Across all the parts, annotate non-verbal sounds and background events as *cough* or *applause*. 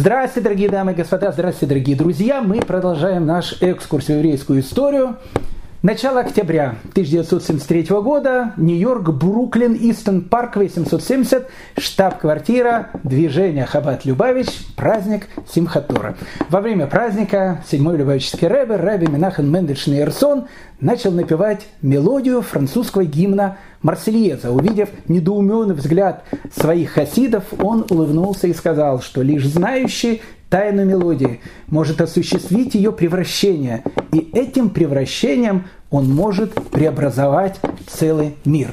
Здравствуйте, дорогие дамы и господа, здравствуйте, дорогие друзья. Мы продолжаем наш экскурс в еврейскую историю. Начало октября 1973 года, Нью-Йорк, Бруклин, Истон Парк, 870, штаб-квартира движения Хабат Любавич, праздник Симхатора. Во время праздника седьмой Любавический рэбер, рэбби Менахан Мендельшин Эрсон начал напевать мелодию французского гимна Марсельеза. Увидев недоуменный взгляд своих хасидов, он улыбнулся и сказал, что лишь знающий тайну мелодии, может осуществить ее превращение. И этим превращением он может преобразовать целый мир.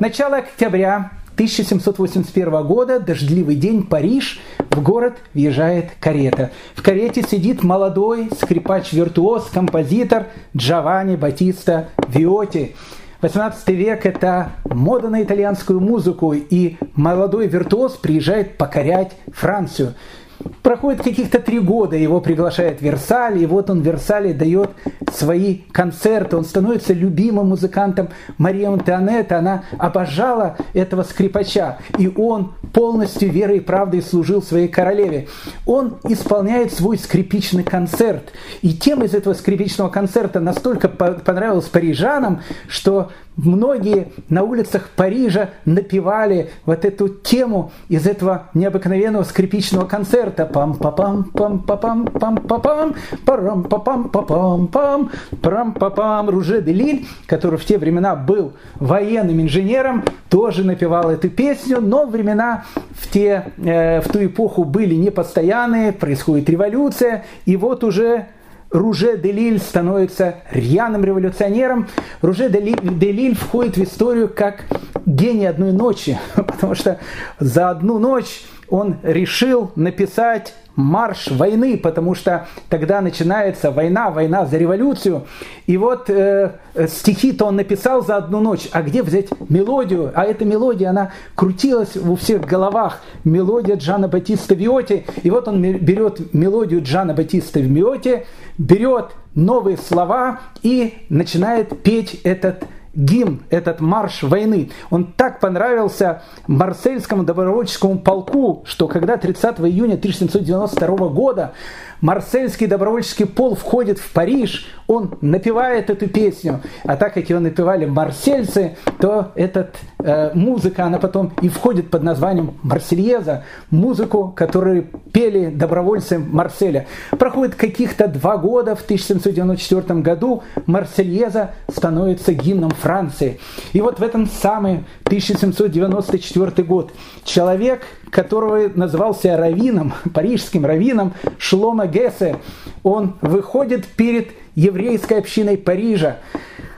Начало октября 1781 года, дождливый день, Париж, в город въезжает карета. В карете сидит молодой скрипач-виртуоз, композитор Джованни Батиста Виоти. 18 век – это мода на итальянскую музыку, и молодой виртуоз приезжает покорять Францию. Проходит каких-то три года, его приглашает в Версаль, и вот он в Версале дает свои концерты, он становится любимым музыкантом Марии Антуанетты, она обожала этого скрипача, и он полностью верой и правдой служил своей королеве. Он исполняет свой скрипичный концерт, и тема из этого скрипичного концерта настолько понравилась парижанам, что Многие на улицах Парижа напевали вот эту тему из этого необыкновенного скрипичного концерта. Пам па пам пам па пам пам па пам парам па пам па пам пам парам па пам Руже де Лиль, который в те времена был военным инженером, тоже напевал эту песню, но времена в, те, э, в ту эпоху были непостоянные, происходит революция, и вот уже Руже де Лиль становится рьяным революционером. Руже де Лиль входит в историю как гений одной ночи, *laughs* потому что за одну ночь он решил написать марш войны, потому что тогда начинается война, война за революцию. И вот э, стихи-то он написал за одну ночь. А где взять мелодию? А эта мелодия, она крутилась у всех головах. Мелодия Джана Батиста Виоти. И вот он берет мелодию Джана Батиста Виоти, берет новые слова и начинает петь этот гимн, этот марш войны, он так понравился Марсельскому добровольческому полку, что когда 30 июня 1792 года Марсельский добровольческий пол входит в Париж, он напевает эту песню, а так как его напевали марсельцы, то эта э, музыка, она потом и входит под названием Марсельеза, музыку, которую пели добровольцы Марселя. Проходит каких-то два года, в 1794 году Марсельеза становится гимном Франции. И вот в этом самый 1794 год человек, которого назывался раввином, *laughs* парижским раввином Шлома Гессе, он выходит перед еврейской общиной Парижа,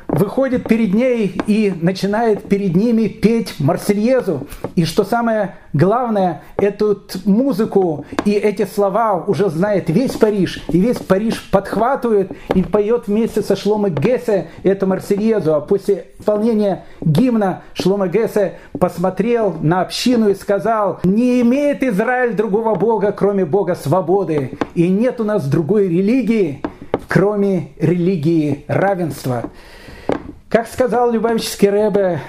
выходит перед ней и начинает перед ними петь Марсельезу. И что самое главное, эту музыку и эти слова уже знает весь Париж. И весь Париж подхватывает и поет вместе со Шлома Гессе эту Марсельезу. А после исполнения гимна Шлома Гессе посмотрел на общину и сказал, не имеет Израиль другого Бога, кроме Бога свободы. И нет у нас другой религии, кроме религии равенства. Как сказал Любавический Рэбе,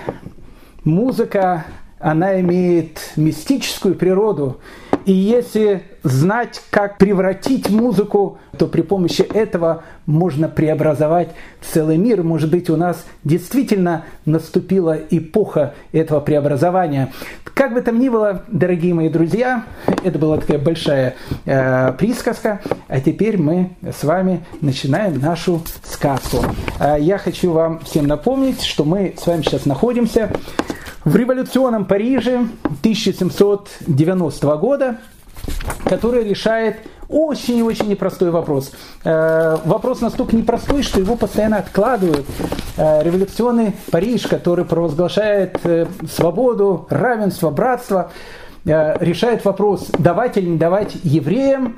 музыка, она имеет мистическую природу. И если знать, как превратить музыку, то при помощи этого можно преобразовать целый мир. Может быть, у нас действительно наступила эпоха этого преобразования. Как бы там ни было, дорогие мои друзья, это была такая большая э, присказка, а теперь мы с вами начинаем нашу сказку. Э, я хочу вам всем напомнить, что мы с вами сейчас находимся в революционном Париже 1790 года, который решает очень и очень непростой вопрос. Э, вопрос настолько непростой, что его постоянно откладывают. Э, революционный Париж, который провозглашает э, свободу, равенство, братство, решает вопрос, давать или не давать евреям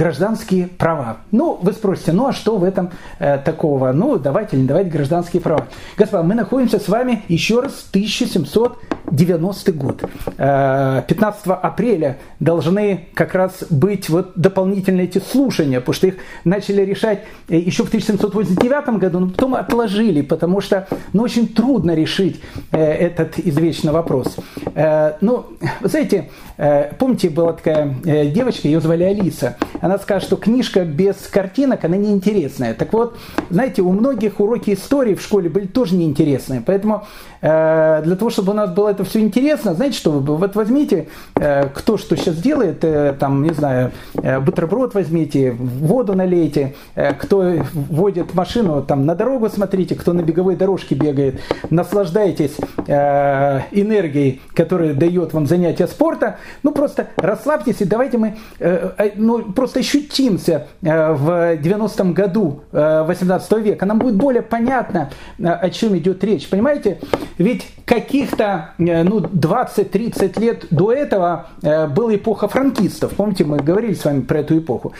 гражданские права. Ну, вы спросите, ну а что в этом э, такого? Ну, давайте или не давайте гражданские права. Господа, мы находимся с вами еще раз в 1790 год. Э, 15 апреля должны как раз быть вот дополнительные эти слушания, потому что их начали решать э, еще в 1789 году, но потом отложили, потому что ну, очень трудно решить э, этот извечный вопрос. Э, ну, вы знаете, э, помните, была такая э, девочка, ее звали Алиса. Она сказала, что книжка без картинок, она неинтересная. Так вот, знаете, у многих уроки истории в школе были тоже неинтересные. Поэтому э, для того, чтобы у нас было это все интересно, знаете что, вот возьмите, э, кто что сейчас делает, э, там, не знаю, э, бутерброд возьмите, воду налейте, э, кто водит машину, там, на дорогу смотрите, кто на беговой дорожке бегает, наслаждайтесь э, энергией, которая дает вам занятие спорта, ну, просто расслабьтесь и давайте мы, э, э ну, просто ощутимся э, в 90-м году э, 18 века, нам будет более понятно, э, о чем идет речь, понимаете? Ведь каких-то э, ну, 20-30 лет до этого э, была эпоха франкистов. Помните, мы говорили с вами про эту эпоху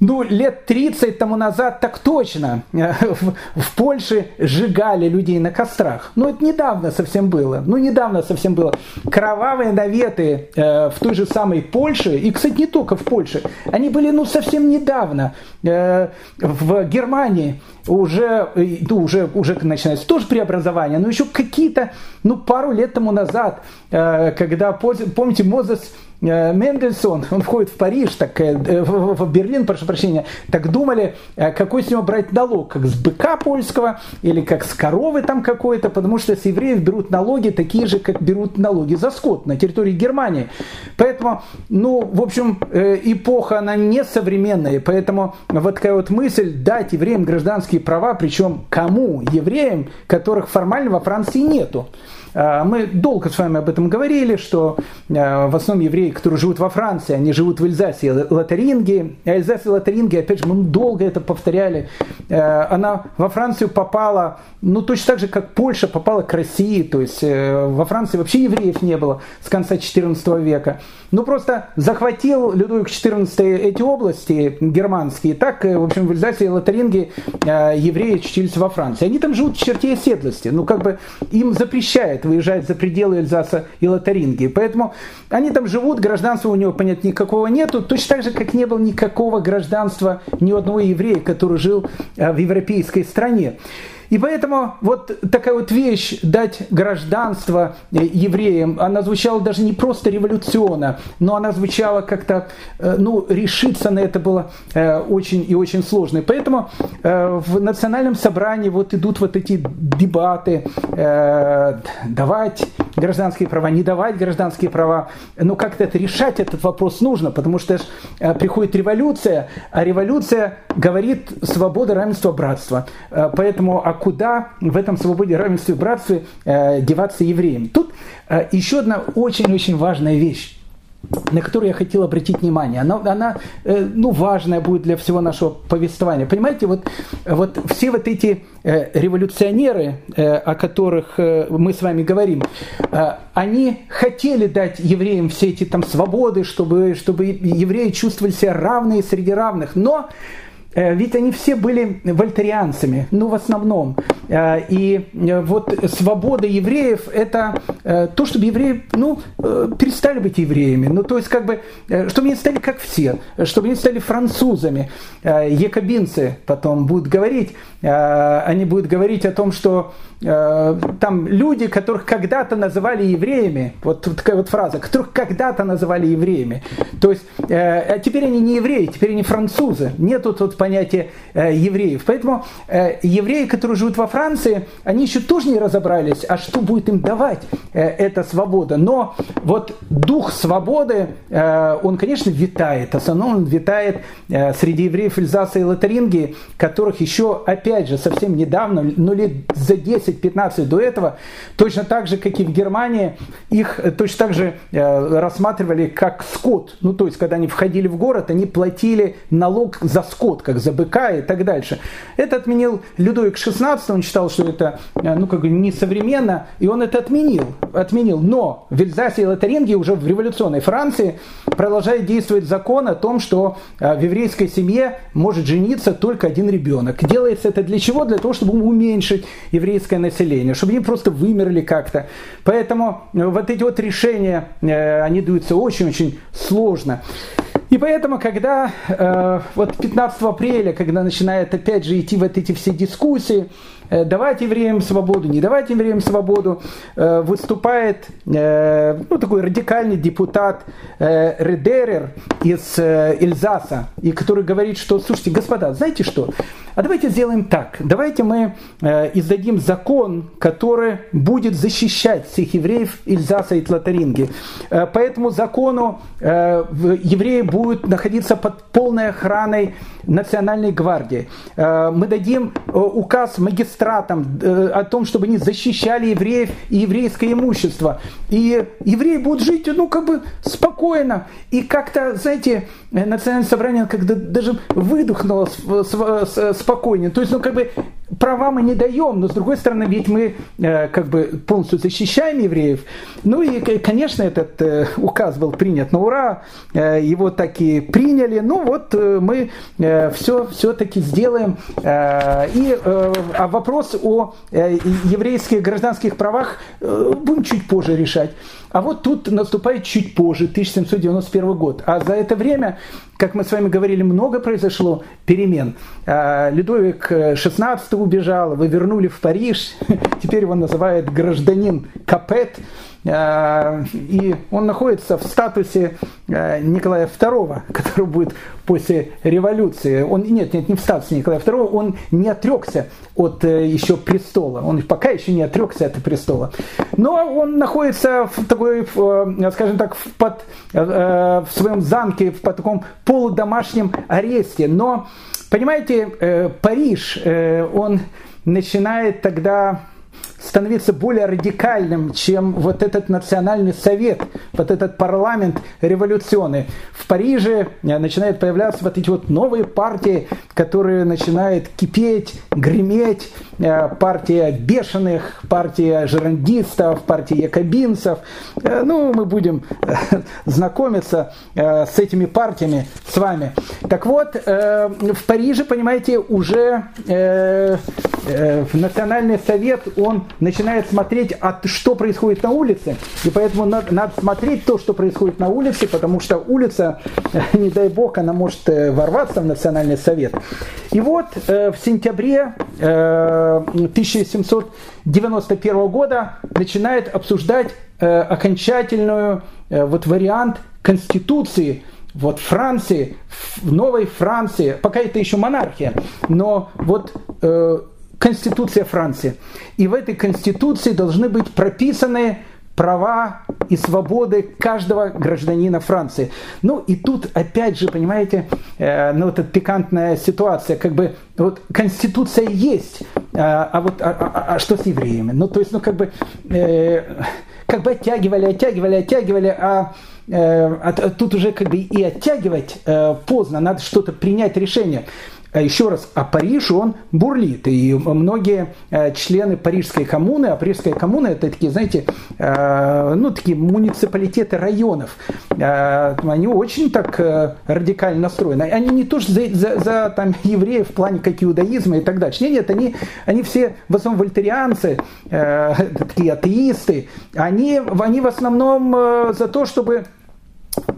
ну, лет 30 тому назад так точно *laughs* в, в Польше сжигали людей на кострах. Ну, это недавно совсем было. Ну, недавно совсем было. Кровавые наветы э, в той же самой Польше, и, кстати, не только в Польше, они были, ну, совсем недавно э, в Германии уже, ну, уже, уже начинается тоже преобразование, но еще какие-то, ну, пару лет тому назад, э, когда, помните, Мозес Э, Мендельсон, он входит в Париж, так, э, в Берлин, прошу прощения, так думали, э, какой с него брать налог, как с быка польского или как с коровы там какой-то, потому что с евреев берут налоги такие же, как берут налоги за скот на территории Германии. Поэтому, ну, в общем, эпоха, она не современная, поэтому вот такая вот мысль дать евреям гражданские права, причем кому? Евреям, которых формально во Франции нету. А, мы долго с вами об этом говорили, что а, в основном евреи, которые живут во Франции, они живут в Эльзасе и Лотарингии. А Эльзас и Лотарингия, опять же, мы долго это повторяли. А, она во Францию попала, ну точно так же, как Польша попала к России. То есть э, во Франции вообще евреев не было с конца XIV века. Ну просто захватил Людовик XIV эти области германские. Так, э, в общем, в Эльзасе и Лотарингии евреи очутились во Франции. Они там живут в черте оседлости. Ну как бы им запрещает выезжать за пределы Эльзаса и Лотарингии. Поэтому они там живут, гражданства у него, понятно, никакого нету, точно так же, как не было никакого гражданства ни одного еврея, который жил э, в европейской стране. И поэтому вот такая вот вещь, дать гражданство э, евреям, она звучала даже не просто революционно, но она звучала как-то, э, ну, решиться на это было э, очень и очень сложно. И поэтому в национальном собрании вот идут вот эти дебаты, давать гражданские права, не давать гражданские права. Но как-то это решать этот вопрос нужно, потому что приходит революция, а революция говорит свобода, равенство, братство. Поэтому а куда в этом свободе, равенстве, братстве э, деваться евреям. Тут э, еще одна очень-очень важная вещь на которую я хотел обратить внимание. Она, она э, ну, важная будет для всего нашего повествования. Понимаете, вот, вот все вот эти революционеры, о которых мы с вами говорим, они хотели дать евреям все эти там свободы, чтобы, чтобы евреи чувствовали себя равные среди равных, но ведь они все были вольтерианцами, ну, в основном. Э, и э, вот свобода евреев – это то, чтобы евреи, ну, перестали быть евреями. Ну, то есть, как бы, чтобы они стали как все, чтобы они стали французами. Якобинцы потом будут говорить, они будут говорить о том, что там люди, которых когда-то называли евреями, вот такая вот фраза, которых когда-то называли евреями. То есть, а теперь они не евреи, теперь они французы. Нету тут понятие э, евреев. Поэтому э, евреи, которые живут во Франции, они еще тоже не разобрались, а что будет им давать э, эта свобода. Но вот дух свободы, э, он, конечно, витает. Основном он витает э, среди евреев Эльзаса и Лотарингии, которых еще, опять же, совсем недавно, ну лет за 10 10-15 до этого, точно так же, как и в Германии, их точно так же рассматривали как скот. Ну, то есть, когда они входили в город, они платили налог за скот, как за быка и так дальше. Это отменил Людовик XVI, он считал, что это ну, как бы несовременно, и он это отменил. отменил. Но в Эльзасе и Лотаринге уже в революционной Франции продолжает действовать закон о том, что в еврейской семье может жениться только один ребенок. Делается это для чего? Для того, чтобы уменьшить еврейское население, чтобы они просто вымерли как-то. Поэтому вот эти вот решения, они даются очень-очень сложно. И поэтому, когда э, вот 15 апреля, когда начинает опять же идти вот эти все дискуссии, э, давать евреям свободу, не давать евреям свободу, э, выступает э, ну, такой радикальный депутат э, Редерер из э, Эльзаса, и который говорит, что, слушайте, господа, знаете что, а давайте сделаем так. Давайте мы э, издадим закон, который будет защищать всех евреев Ильзаса и Тлатаринги. Э, по этому закону э, евреи будут находиться под полной охраной Национальной гвардии. Э, мы дадим э, указ магистратам э, о том, чтобы они защищали евреев и еврейское имущество. И евреи будут жить, ну, как бы спокойно. И как-то, знаете, национальное собрание когда даже выдохнуло спокойнее. То есть, ну, как бы права мы не даем, но с другой стороны, ведь мы э, как бы полностью защищаем евреев. Ну и, конечно, этот э, указ был принят на ура, э, его таки приняли. Ну вот э, мы э, все все-таки сделаем. Э, и э, а вопрос о э, еврейских гражданских правах э, будем чуть позже решать. А вот тут наступает чуть позже, 1791 год. А за это время, как мы с вами говорили, много произошло перемен. А, Людовик XVI убежал, вы вернули в Париж, *laughs* теперь его называют гражданин Капет. А, и он находится в статусе а, Николая II, *laughs* который будет после революции. Он, нет, нет, не в статусе Николая II, он не отрекся от э, еще престола. Он пока еще не отрекся от престола. Но он находится в такой, э, скажем так, в, под, э, в своем замке, в под таком полудомашнем аресте. Но, понимаете, Париж, он начинает тогда становиться более радикальным, чем вот этот национальный совет, вот этот парламент революционный. В Париже э, начинают появляться вот эти вот новые партии, которые начинают кипеть, греметь. Э, партия бешеных, партия жерандистов, партия якобинцев. Э, ну, мы будем знакомиться с этими партиями с вами. Так вот, в Париже, понимаете, уже национальный совет, он начинает смотреть, а что происходит на улице. И поэтому надо, надо смотреть то, что происходит на улице, потому что улица, не дай бог, она может э, ворваться в Национальный совет. И вот э, в сентябре 1791 э, года начинает обсуждать окончательную вот вариант Конституции вот Франции, в новой Франции, пока это еще монархия, но вот Конституция Франции. И в этой Конституции должны быть прописаны права и свободы каждого гражданина Франции. Ну и тут опять же, понимаете, э, ну вот эта пикантная ситуация, как бы вот Конституция есть, э, а вот а, а, а, что с евреями? Ну то есть, ну как бы э, как бы оттягивали, оттягивали, оттягивали, а э, а тут уже как бы и оттягивать э, поздно, надо что-то принять решение. А еще раз, а Париж, он бурлит. И многие э, члены Парижской коммуны, а Парижская коммуна это такие, знаете, э, ну, такие муниципалитеты районов, э, они очень так радикально настроены. Они не то, что за, за, за там, евреев в плане как иудаизма и так дальше. Нет, нет, они, они все в основном вольтерианцы, *laughs* такие атеисты. Они, они в основном за то, чтобы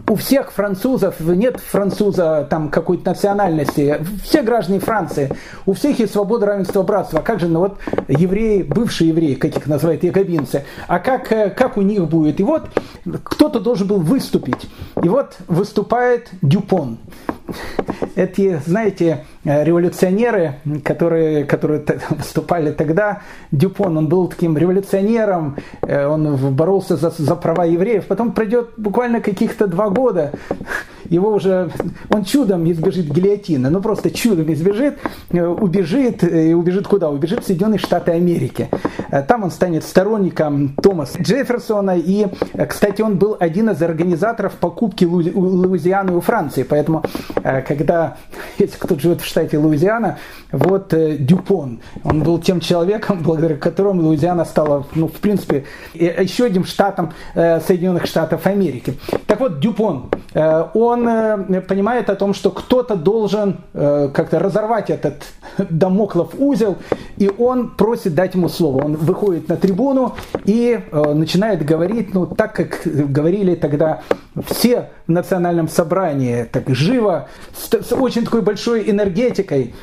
у всех французов нет француза там какой-то национальности, все граждане Франции, у всех есть свобода, равенство, братство. А как же, ну вот евреи, бывшие евреи, как их называют, якобинцы, а как, э, как у них будет? И вот кто-то должен был выступить. И вот выступает Дюпон. Эти, знаете, Э, революционеры, которые, которые *laughs* выступали тогда. Дюпон, он был таким революционером, э, он боролся за, за права евреев. Потом пройдет буквально каких-то два года, его уже, он чудом избежит гильотины, ну просто чудом избежит, э, убежит, и убежит куда? Убежит в Соединенные Штаты Америки. Там он станет сторонником Томаса Джефферсона, и, кстати, он был один из организаторов покупки Луизианы у Франции, поэтому, когда, если кто-то живет в штате Луизиана, вот Дюпон, он был тем человеком, *laughs* благодаря которому Луизиана стала, ну, в принципе, еще одним штатом Соединенных Штатов Америки. Так вот, Дюпон, э, он э, понимает о том, что кто-то должен э, как-то разорвать этот *laughs* домоклов узел, и он просит дать ему слово. Он выходит на трибуну и начинает говорить, ну, так как говорили тогда все в национальном собрании, так живо, с очень такой большой энергетикой.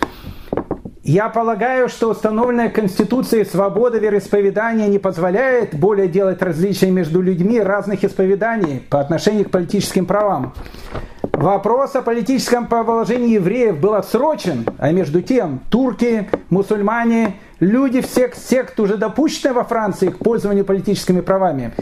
Я полагаю, что установленная Конституцией свобода вероисповедания не позволяет более делать различия между людьми разных исповеданий по отношению к политическим правам. Вопрос о политическом положении евреев был отсрочен, а между тем турки, мусульмане, люди всех сект, уже допущены во Франции к пользованию политическими правами.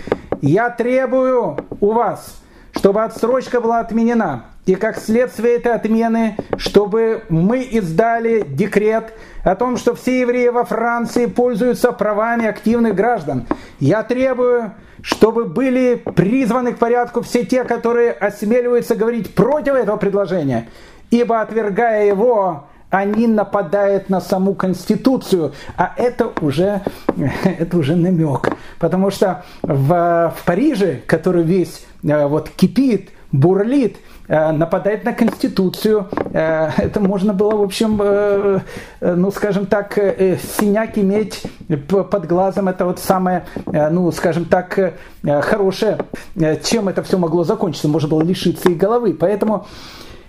Я требую у вас, чтобы отсрочка была отменена, и как следствие этой отмены, чтобы мы издали декрет о том, что все евреи во Франции пользуются правами активных граждан. Я требую, чтобы были призваны к порядку все те, которые осмеливаются говорить против этого предложения, ибо отвергая его, они нападают на саму Конституцию, а это уже, *laughs* это уже намек. Потому что в, в Париже, который весь вот кипит, бурлит, Э, нападает на Конституцию. Э, это можно было, в общем, э, ну, скажем так, синяк иметь под глазом. Это вот самое, ну, скажем так, хорошее. Чем это все могло закончиться? Можно было лишиться и головы. Поэтому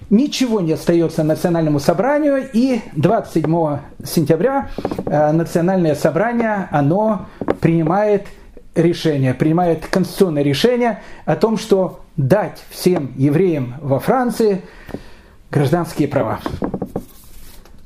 ничего не остается национальному собранию, и 27 сентября национальное собрание, оно принимает решение, принимает конституционное решение о том, что дать всем евреям во Франции гражданские права.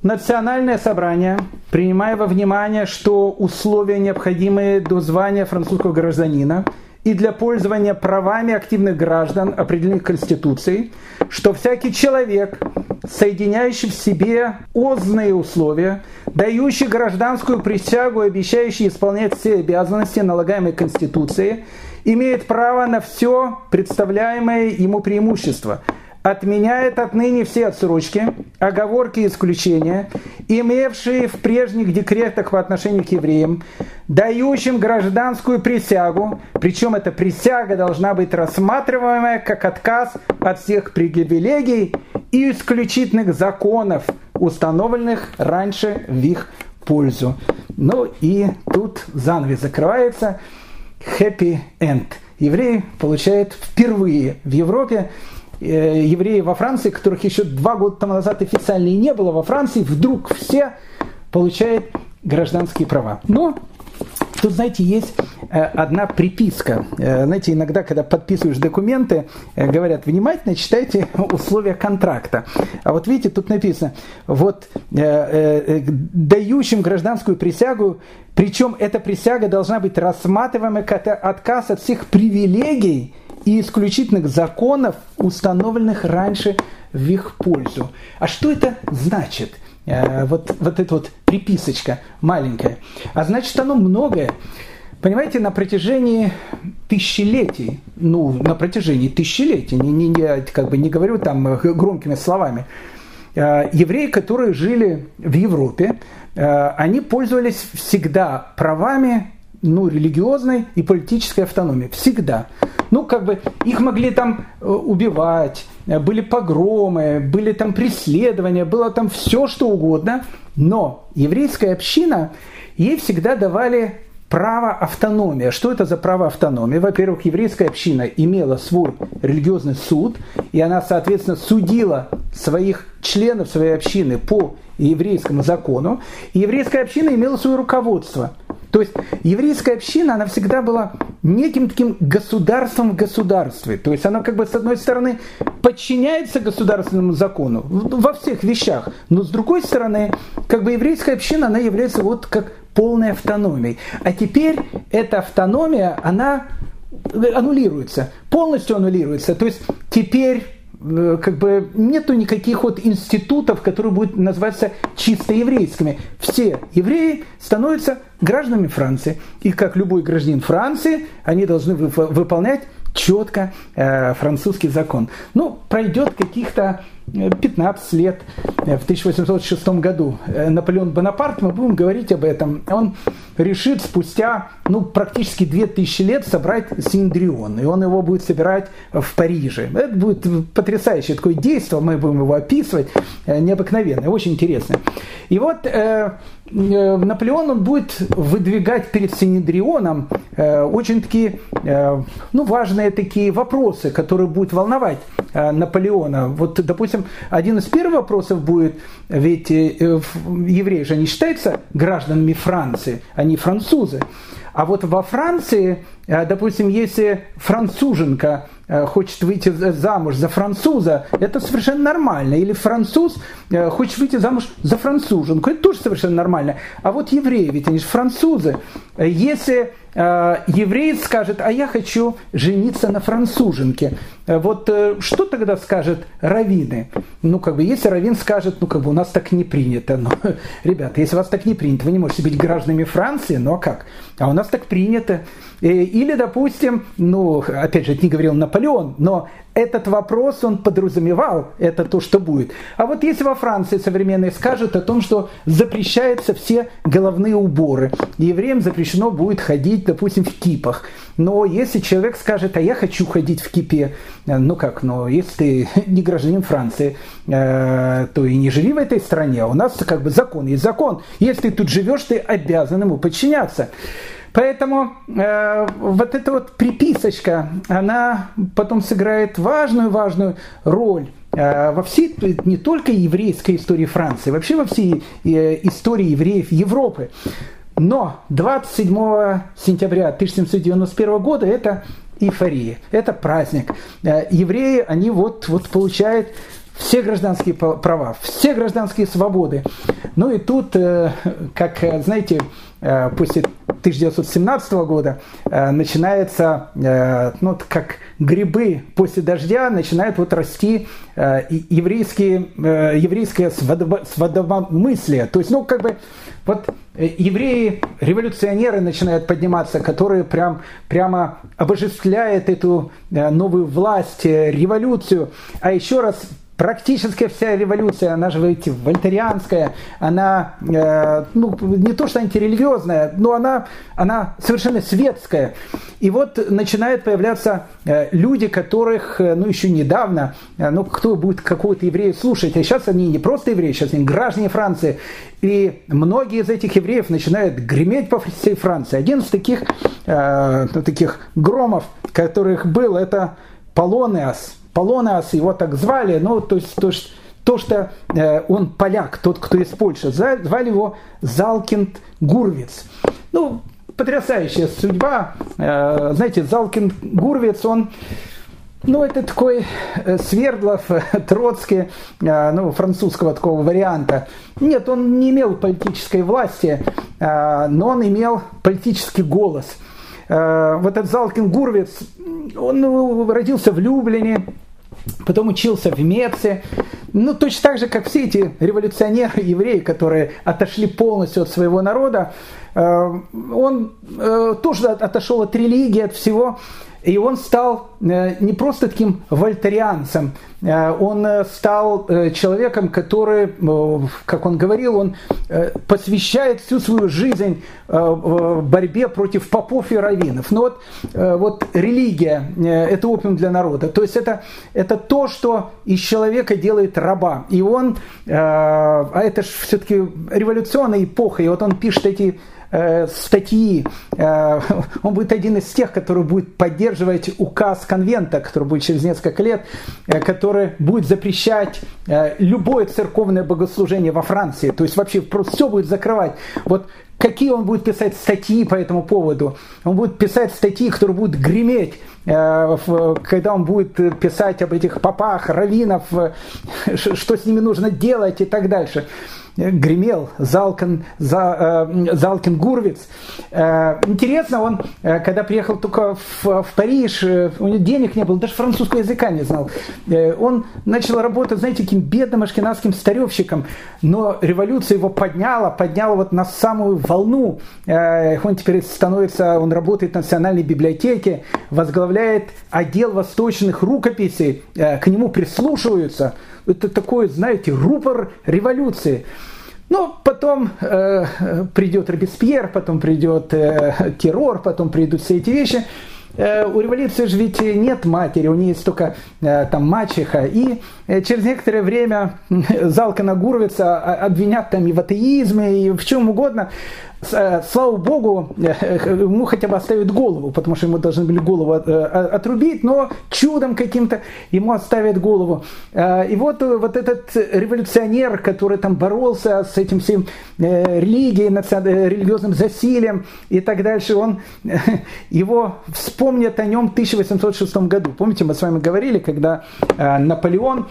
Национальное собрание, принимая во внимание, что условия, необходимые до звания французского гражданина и для пользования правами активных граждан, определенных Конституцией, что всякий человек, соединяющий в себе озные условия, дающий гражданскую присягу и обещающий исполнять все обязанности, налагаемые Конституцией, имеет право на все представляемое ему преимущество, отменяет отныне все отсрочки, оговорки и исключения, имевшие в прежних декретах по отношению к евреям, дающим гражданскую присягу, причем эта присяга должна быть рассматриваемая как отказ от всех привилегий и исключительных законов, установленных раньше в их пользу. Ну и тут занавес закрывается – happy end. Евреи получают впервые в Европе э, евреи во Франции, которых еще два года тому назад официально и не было во Франции, вдруг все получают гражданские права. Но Тут, знаете, есть э, одна приписка. Э, знаете, иногда, когда подписываешь документы, э, говорят, внимательно читайте *laughs* условия контракта. А вот видите, тут написано, вот дающим гражданскую присягу, причем эта присяга должна быть рассматриваема как отказ от всех привилегий и исключительных законов, установленных раньше в их пользу. А что это значит? Э, вот, вот эта вот приписочка маленькая. А значит, оно многое. Понимаете, на протяжении тысячелетий, ну, на протяжении тысячелетий, не, не, не, как бы не говорю там громкими словами, э, евреи, которые жили в Европе, э, они пользовались всегда правами ну, религиозной и политической автономии. Всегда. Ну, как бы их могли там убивать, были погромы, были там преследования, было там все, что угодно, но еврейская община, ей всегда давали право автономии. Что это за право автономии? Во-первых, еврейская община имела свой религиозный суд, и она, соответственно, судила своих членов своей общины по еврейскому закону, и еврейская община имела свое руководство – то есть еврейская община, она всегда была неким таким государством в государстве. То есть она как бы с одной стороны подчиняется государственному закону во всех вещах, но с другой стороны, как бы еврейская община, она является вот как полной автономией. А теперь эта автономия, она аннулируется, полностью аннулируется. То есть теперь э, как бы нету никаких вот институтов, которые будут называться чисто еврейскими. Все евреи становятся гражданами Франции. И как любой гражданин Франции, они должны выполнять четко э, французский закон. Ну, пройдет каких-то 15 лет, э, в 1806 году э, Наполеон Бонапарт, мы будем говорить об этом, он решит спустя ну, практически 2000 лет собрать Синдрион, и он его будет собирать в Париже. Это будет потрясающее такое действие, мы будем его описывать, э, необыкновенное, очень интересное. И вот э, Наполеон он будет выдвигать перед Синедрионом э, очень такие э, ну, важные такие вопросы, которые будут волновать э, Наполеона. Вот, допустим, допустим, один из первых вопросов будет, ведь э, евреи же не считаются гражданами Франции, они французы. А вот во Франции, э, допустим, если француженка э, хочет выйти замуж за француза, это совершенно нормально. Или француз хочет выйти замуж за француженку, это тоже совершенно нормально. А вот евреи, ведь они же французы. Если Э, еврей скажет, а я хочу жениться на француженке. Э, вот э, что тогда скажет раввины? Ну, как бы, если раввин скажет, ну, как бы, у нас так не принято. Но, *laughs* ребята, если у вас так не принято, вы не можете быть гражданами Франции, ну, а как? А у нас так принято. Или, допустим, ну, опять же, это не говорил Наполеон, но этот вопрос он подразумевал, это то, что будет. А вот если во Франции современные скажут о том, что запрещаются все головные уборы, евреям запрещено будет ходить, допустим, в кипах. Но если человек скажет, а я хочу ходить в кипе, э, ну как, но если ты *laughs* не гражданин Франции, э, то и не живи в этой стране, а у нас как бы закон есть закон. Если ты тут живешь, ты обязан ему подчиняться. Поэтому э, вот эта вот приписочка, она потом сыграет важную-важную роль э, во всей, не только еврейской истории Франции, вообще во всей э, истории евреев Европы. Но 27 сентября 1791 года это эйфория, это праздник. Э, евреи, они вот, вот получают все гражданские права, все гражданские свободы. Ну и тут, э, как, знаете, Э, после 1917 года э, начинается, э, ну, как грибы после дождя, начинает вот расти еврейские, еврейское сводомыслие. То есть, ну, как бы, вот евреи, революционеры начинают подниматься, которые прям, прямо обожествляют эту новую власть, революцию. А еще раз практически вся революция, она же, видите, вольтерианская, она э, ну, не то что антирелигиозная, но она, она совершенно светская. И вот начинают появляться э, люди, которых, э, ну, еще недавно, э, ну, кто будет какого-то еврея слушать, а сейчас они не просто евреи, сейчас они граждане Франции, и многие из этих евреев начинают греметь по всей Франции. Один из таких, э, ну, таких громов, которых был, это Полонеас – Полонас, его так звали, ну, то есть, то, есть, то что э, он поляк, тот, кто из Польши, звали его Залкинд Гурвиц. Ну, потрясающая судьба. Э, знаете, Залкинд Гурвиц, он ну, это такой э, Свердлов, Троцкий, ну, французского такого варианта. Нет, он не имел политической власти, но он имел политический голос. Вот этот Залкин Гурвиц, он ну, родился в Люблине, потом учился в Меце. Ну, точно так же, как все эти революционеры, евреи, которые отошли полностью от своего народа, э, он э, тоже отошел от религии, от всего. И он стал э, не просто таким вольтерианцем, э, он э, стал человеком, который, как он говорил, он посвящает всю свою жизнь борьбе против попов и раввинов. Но вот, вот религия – это опиум для народа. То есть это, это то, что из человека делает раба. И он, а это же все-таки революционная эпоха, и вот он пишет эти э, статьи. Э, *laughs* он будет один из тех, который будет поддерживать указ конвента, который будет через несколько лет, э, который будет запрещать любое церковное богослужение во Франции. То есть вообще просто все будет закрывать. Вот какие он будет писать статьи по этому поводу. Он будет писать статьи, которые будут греметь когда он будет писать об этих попах, раввинов, *laughs* что с ними нужно делать и так дальше гремел Залкин, за, э, Залкин Гурвиц. Э, интересно, он, э, когда приехал только в, в Париж, э, у него денег не было, даже французского языка не знал. Э, он начал работать, знаете, таким бедным ашкенадским старевщиком, но революция его подняла, подняла вот на самую волну. Э, он теперь становится, он работает в Национальной библиотеке, возглавляет отдел восточных рукописей, э, к нему прислушиваются – это такой, знаете, рупор революции. Но потом э, придет Робеспьер, потом придет э, террор, потом придут все эти вещи. Э, у революции же ведь нет матери, у нее есть только э, там мачеха. И э, через некоторое время *laughs* Залкана Гурвица обвинят там и в атеизме, и в чем угодно. Э, слава богу, э, ему хотя бы оставят голову, потому что ему должны были голову э, отрубить, но чудом каким-то ему оставят голову. И вот, вот этот революционер, который там боролся с этим всем религией, религиозным засилием и так дальше, он, его вспомнят о нем в 1806 году. Помните, мы с вами говорили, когда Наполеон,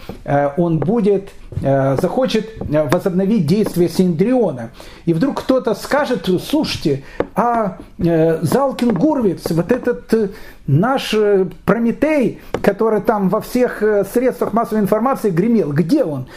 он будет, захочет возобновить действие Синдриона. И вдруг кто-то скажет, слушайте, а э, Залкин Гурвиц, вот этот э, наш э, Прометей, который там во всех э, средствах массовой информации гремел, где он?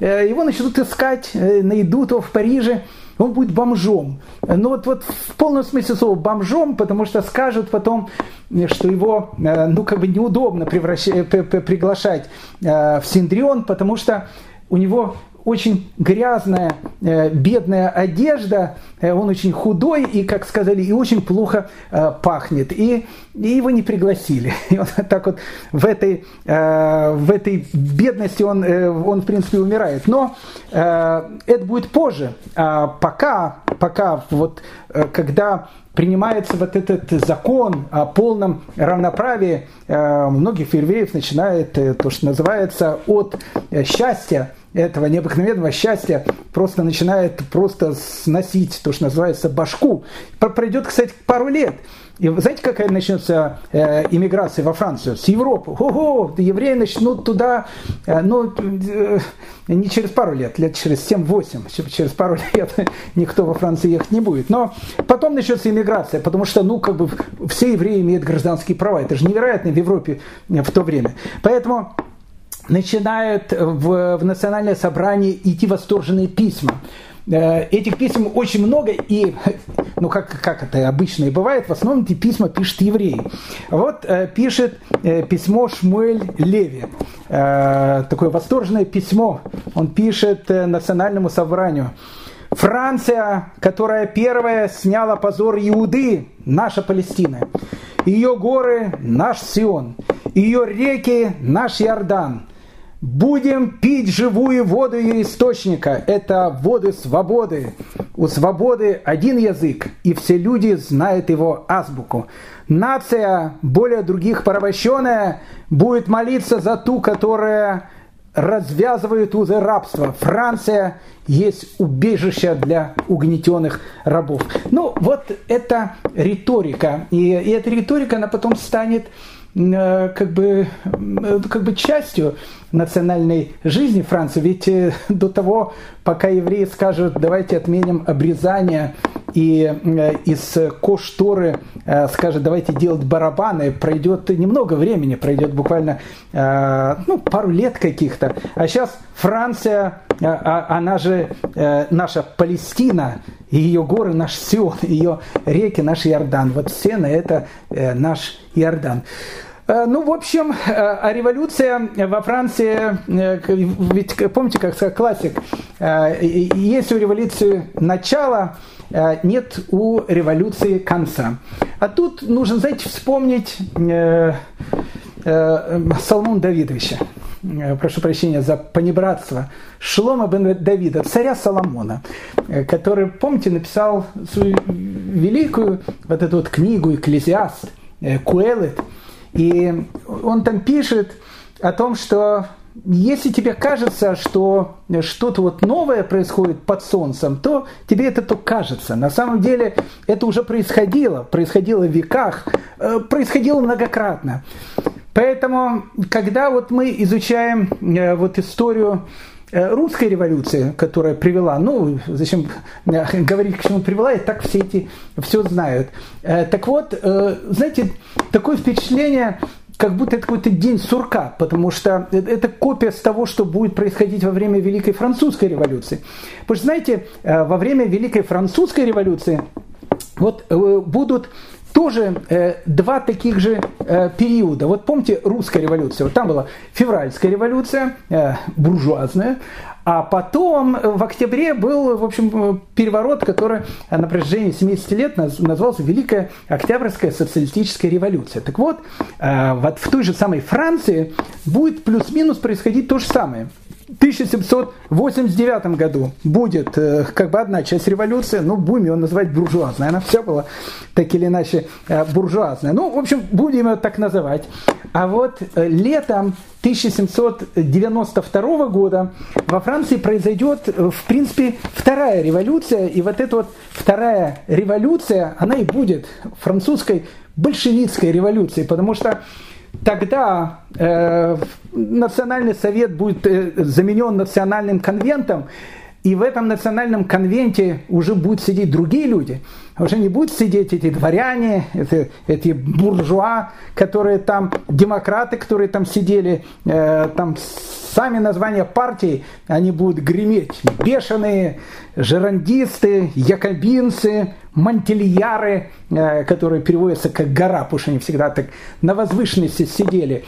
Э, его начнут искать, э, найдут его в Париже, он будет бомжом. Ну вот, вот в полном смысле слова бомжом, потому что скажут потом, э, что его э, ну как бы неудобно приглашать в Синдрион, потому что у него очень грязная, э, бедная одежда, э, он очень худой и, как сказали, и очень плохо э, пахнет. И, и его не пригласили. *laughs* И он так вот в этой, в этой бедности он, он, в принципе, умирает. Но это будет позже. А пока, пока вот когда принимается вот этот закон о полном равноправии, многих евреев начинает то, что называется, от счастья этого необыкновенного счастья просто начинает просто сносить то, что называется башку. Пройдет, кстати, пару лет. И знаете, какая начнется э, иммиграция во Францию? С Европы. Ого, евреи начнут туда, э, ну, э, не через пару лет, лет через 7-8, через пару лет *laughs* никто во Францию ехать не будет. Но потом начнется иммиграция, потому что, ну, как бы все евреи имеют гражданские права. Это же невероятно в Европе в то время. Поэтому начинают в, в национальное собрание идти восторженные письма. Э, этих писем очень много, и, *laughs* ну как, как это обычно и бывает, в основном эти письма пишет еврей. Вот э, пишет э, письмо Шмуэль Леви, такое восторженное письмо, он пишет национальному собранию. Франция, которая первая сняла позор Иуды, наша Палестина. Ее горы – наш Сион. Ее реки – наш Иордан. Будем пить живую воду ее источника. Это воды свободы. У свободы один язык, и все люди знают его азбуку. Нация, более других порабощенная, будет молиться за ту, которая развязывает узы рабства. Франция есть убежище для угнетенных рабов. Ну, вот это риторика. И, и эта риторика, она потом станет Э, как бы, э, как бы частью национальной жизни Франции. Ведь э, до того, пока евреи скажут, давайте отменим обрезание, и из кошторы скажет, давайте делать барабаны, пройдет немного времени, пройдет буквально ну, пару лет каких-то. А сейчас Франция, а, она же наша Палестина, ее горы наш Сион, ее реки наш Иордан. Вот все на это наш Иордан. Э, ну, в общем, э, а революция во Франции, э, ведь помните, как сказал классик, есть у революции начало, нет у революции конца. А тут нужно, знаете, вспомнить Соломон Давидовича, прошу прощения за понебратство, Шлома бен Давида, царя Соломона, который, помните, написал свою великую вот эту вот книгу «Экклезиаст», Куэлет, и он там пишет о том, что если тебе кажется, что что-то вот новое происходит под солнцем, то тебе это то кажется. На самом деле это уже происходило, происходило в веках, э, происходило многократно. Поэтому, когда вот мы изучаем э, вот историю русской революции, которая привела, ну, зачем *laughs* говорить, к чему привела, и так все эти все знают. Так вот, знаете, такое впечатление, как будто это какой-то день сурка, потому что это копия с того, что будет происходить во время Великой Французской революции. Потому что, знаете, э, во время Великой Французской революции вот э, будут тоже э, два таких же э, периода. Вот помните русская революция, вот там была февральская революция, э, буржуазная, а потом э, в октябре был, в общем, э, переворот, который на протяжении 70 лет назывался Великая Октябрьская социалистическая революция. Так вот, э, вот в той же самой Франции будет плюс-минус происходить то же самое. 1789 году будет э, как бы одна часть революции, ну, будем ее называть буржуазной. Она вся была так или иначе э, буржуазная. Ну, в общем, будем ее так называть. А вот э, летом 1792 года во Франции произойдет, в принципе, вторая революция. И вот эта вот вторая революция, она и будет французской большевистской революцией, потому что тогда э, национальный совет будет э, заменен национальным конвентом, и в этом национальном конвенте уже будут сидеть другие люди. Уже не будут сидеть эти дворяне, эти, эти буржуа, которые там, демократы, которые там сидели, э, там сами названия партий, они будут греметь. Бешеные, жерандисты, якобинцы, мантильяры, э, которые переводятся как гора, потому что они всегда так на возвышенности сидели.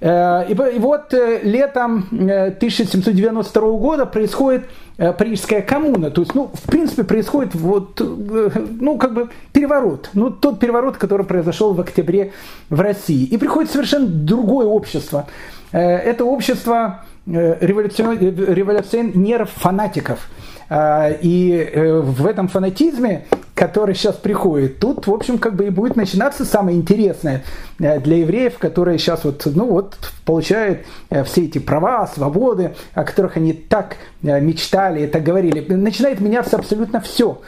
Э, и вот э, летом 1792 года происходит Парижская коммуна. То есть, ну, в принципе, происходит вот, ну, как бы переворот. Ну, тот переворот, который произошел в октябре в России. И приходит совершенно другое общество. Это общество революционеров-фанатиков. И в этом фанатизме который сейчас приходит, тут, в общем, как бы и будет начинаться самое интересное э, для евреев, которые сейчас вот, ну вот, получают э, все эти права, свободы, о которых они так э, мечтали так говорили. Начинает меняться абсолютно все.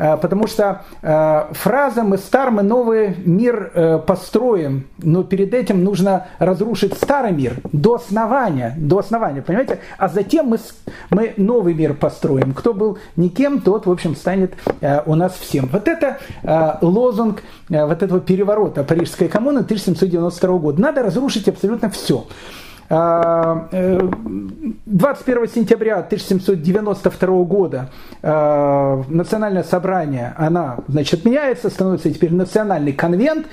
Э, потому что э, фраза «мы стар, мы новый мир э, построим», но перед этим нужно разрушить старый мир до основания, до основания, понимаете? А затем мы, мы новый мир построим. Кто был никем, тот, в общем, станет у нас всем. Вот это лозунг вот этого переворота Парижской коммуны 1792 года. Надо разрушить абсолютно все. 21 а, э, сентября 1792 года а, национальное собрание, она, значит, меняется, становится теперь национальный конвент,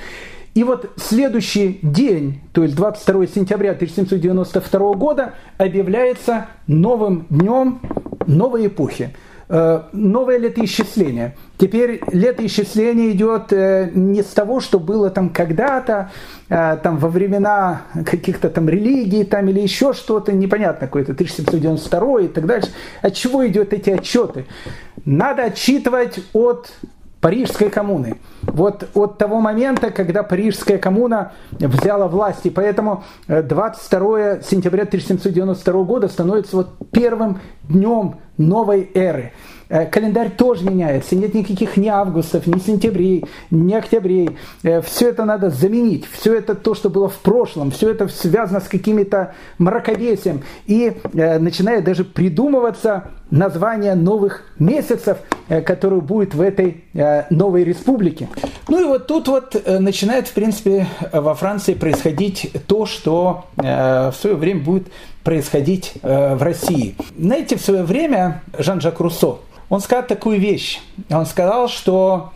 и вот следующий день, то есть 22 сентября 1792 года, объявляется новым днем новой эпохи. Э, новое летоисчисление. Теперь летоисчисление идет э, не с того, что было там когда-то, э, там во времена каких-то там религий там или еще что-то, непонятно какое-то, 1792 и так дальше. От чего идет эти отчеты? Надо отчитывать от Парижской коммуны. Вот от того момента, когда Парижская коммуна взяла власть. И поэтому 22 сентября 1792 года становится вот первым днем новой эры. Э, календарь тоже меняется, нет никаких ни августов, ни сентябрей, ни октябрей. Э, все это надо заменить, все это то, что было в прошлом, все это связано с какими-то мракобесием. И э, начинает даже придумываться название новых месяцев, которые будут в этой новой республике. Ну и вот тут вот начинает, в принципе, во Франции происходить то, что в свое время будет происходить в России. Знаете, в свое время Жан-Жак Руссо, он сказал такую вещь. Он сказал, что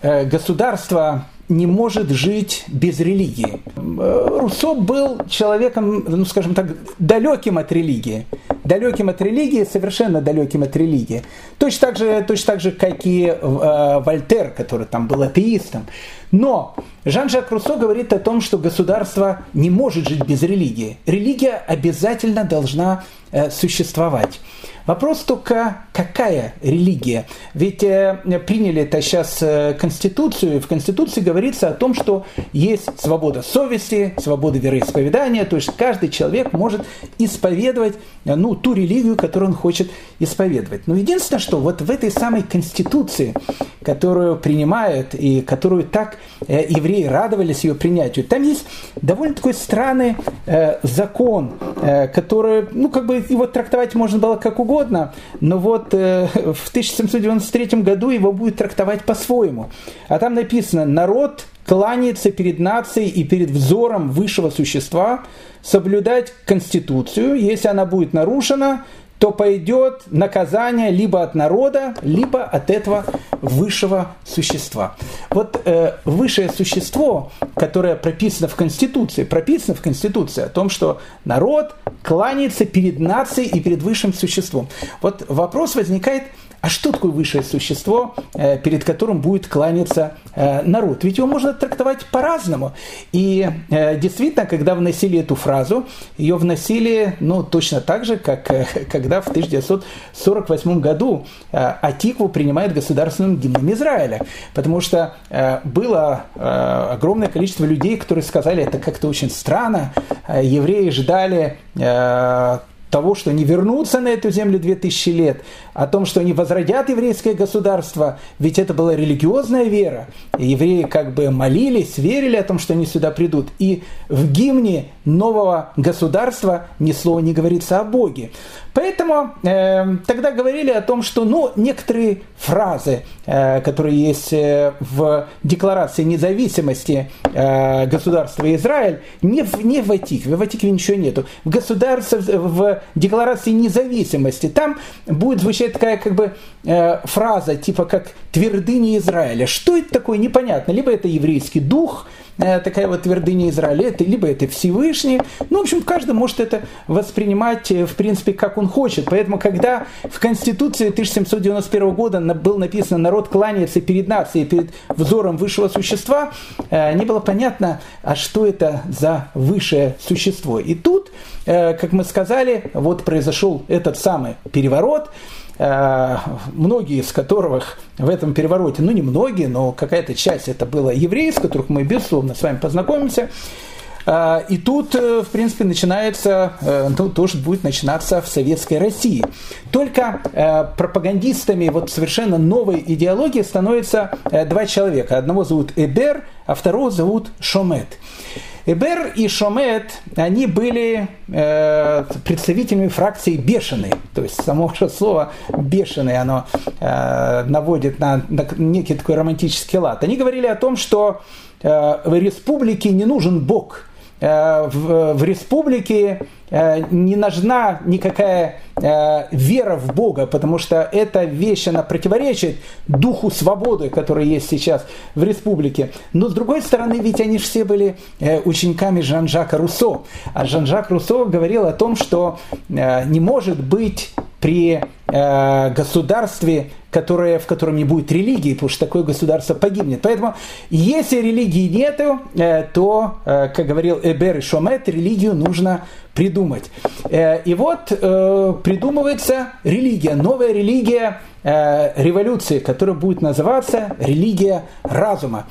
э, государство не может жить без религии. Э, Руссо был человеком, ну скажем так, далеким от религии. Далеким от религии, совершенно далеким от религии. Точно так же, точно так же как и э, Вольтер, который там был атеистом. Но Жан-Жак Руссо говорит о том, что государство не может жить без религии. Религия обязательно должна э, существовать. Вопрос только, какая религия? Ведь э, приняли это сейчас э, Конституцию, и в Конституции говорится о том, что есть свобода совести, свобода вероисповедания, то есть каждый человек может исповедовать э, ну, ту религию, которую он хочет исповедовать. Но единственное, что вот в этой самой Конституции, которую принимают и которую так э, евреи радовались ее принятию, там есть довольно такой странный э, закон, э, который, ну, как бы его трактовать можно было как угодно, но вот э, *laughs* в 1793 году его будет трактовать по-своему. А там написано «народ кланяется перед нацией и перед взором высшего существа, соблюдать Конституцию, если она будет нарушена, то пойдет наказание либо от народа, либо от этого высшего существа. Вот э, высшее существо, которое прописано в Конституции, прописано в Конституции о том, что народ кланяется перед нацией и перед высшим существом. Вот вопрос возникает, а что такое высшее существо, э, перед которым будет кланяться э, народ? Ведь его можно трактовать по-разному. И э, действительно, когда вносили эту фразу, ее вносили ну, точно так же, как когда в 1948 году Атикву принимает государственным гимном Израиля. Потому что было огромное количество людей, которые сказали, это как-то очень странно, евреи ждали того, что они вернутся на эту землю 2000 лет, о том, что они возродят еврейское государство, ведь это была религиозная вера. И евреи как бы молились, верили о том, что они сюда придут. И в гимне нового государства ни слова не говорится о Боге. Поэтому э, тогда говорили о том, что ну, некоторые фразы, э, которые есть э, в Декларации независимости э, государства Израиль, не в, не в Ватике, в Ватике ничего нету. В государстве, в Декларации независимости там будет звучать такая как бы э, фраза, типа как твердыня Израиля. Что это такое, непонятно. Либо это еврейский дух, такая вот твердыня Израиля, это либо это Всевышний. Ну, в общем, каждый может это воспринимать, э, в принципе, как он хочет. Поэтому, когда в Конституции 1791 года был написано «народ кланяется перед нацией, перед взором высшего существа», э, не было понятно, а что это за высшее существо. И тут, как мы сказали, вот произошел этот самый переворот, Э, многие из которых в этом перевороте, ну не многие, но какая-то часть это было евреи, с которых мы, безусловно, с вами познакомимся. Э, и тут, э, в принципе, начинается, ну, тоже будет начинаться в Советской России. Только пропагандистами вот совершенно новой идеологии становятся два человека. Одного зовут Эбер, а второго зовут Шомет. Эбер и Шомет, они были э, представителями фракции бешеные. То есть само же слово бешеный, оно э, наводит на, на некий такой романтический лад. Они говорили о том, что э, в республике не нужен Бог – в, в республике э, не нужна никакая э, вера в Бога, потому что эта вещь, она противоречит духу свободы, который есть сейчас в республике. Но с другой стороны, ведь они все были учениками Жан-Жака Руссо. А Жан-Жак Руссо говорил о том, что не может быть при государстве которое, в котором не будет религии, потому что такое государство погибнет. Поэтому, если религии нету, э, то, э, как говорил Эбер и Шомет, религию нужно придумать. Э, и вот придумывается религия, новая религия революции, которая будет называться религия разума.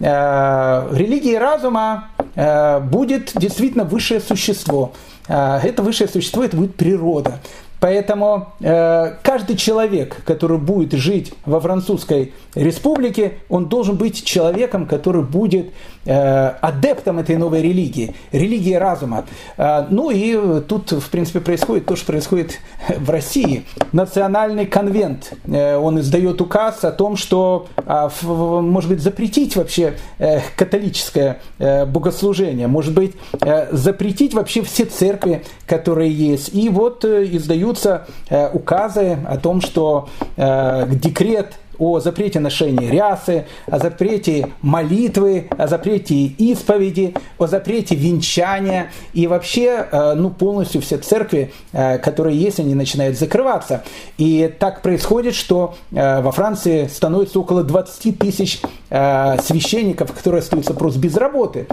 Религией разума будет действительно высшее существо. Это высшее существо, это будет природа. Поэтому э, каждый человек, который будет жить во французской республике, он должен быть человеком, который будет э, адептом этой новой религии, религии разума. Э, ну и тут, в принципе, происходит то, что происходит в России. Национальный конвент, э, он издает указ о том, что, э, в, может быть, запретить вообще э, католическое э, богослужение, может быть, э, запретить вообще все церкви, которые есть. И вот э, издают издаются э, указы о том, что э, декрет о запрете ношения рясы, о запрете молитвы, о запрете исповеди, о запрете венчания. И вообще, э, ну, полностью все церкви, которые есть, они начинают закрываться. И так происходит, что во Франции становится около 20 тысяч священников, которые остаются просто без работы.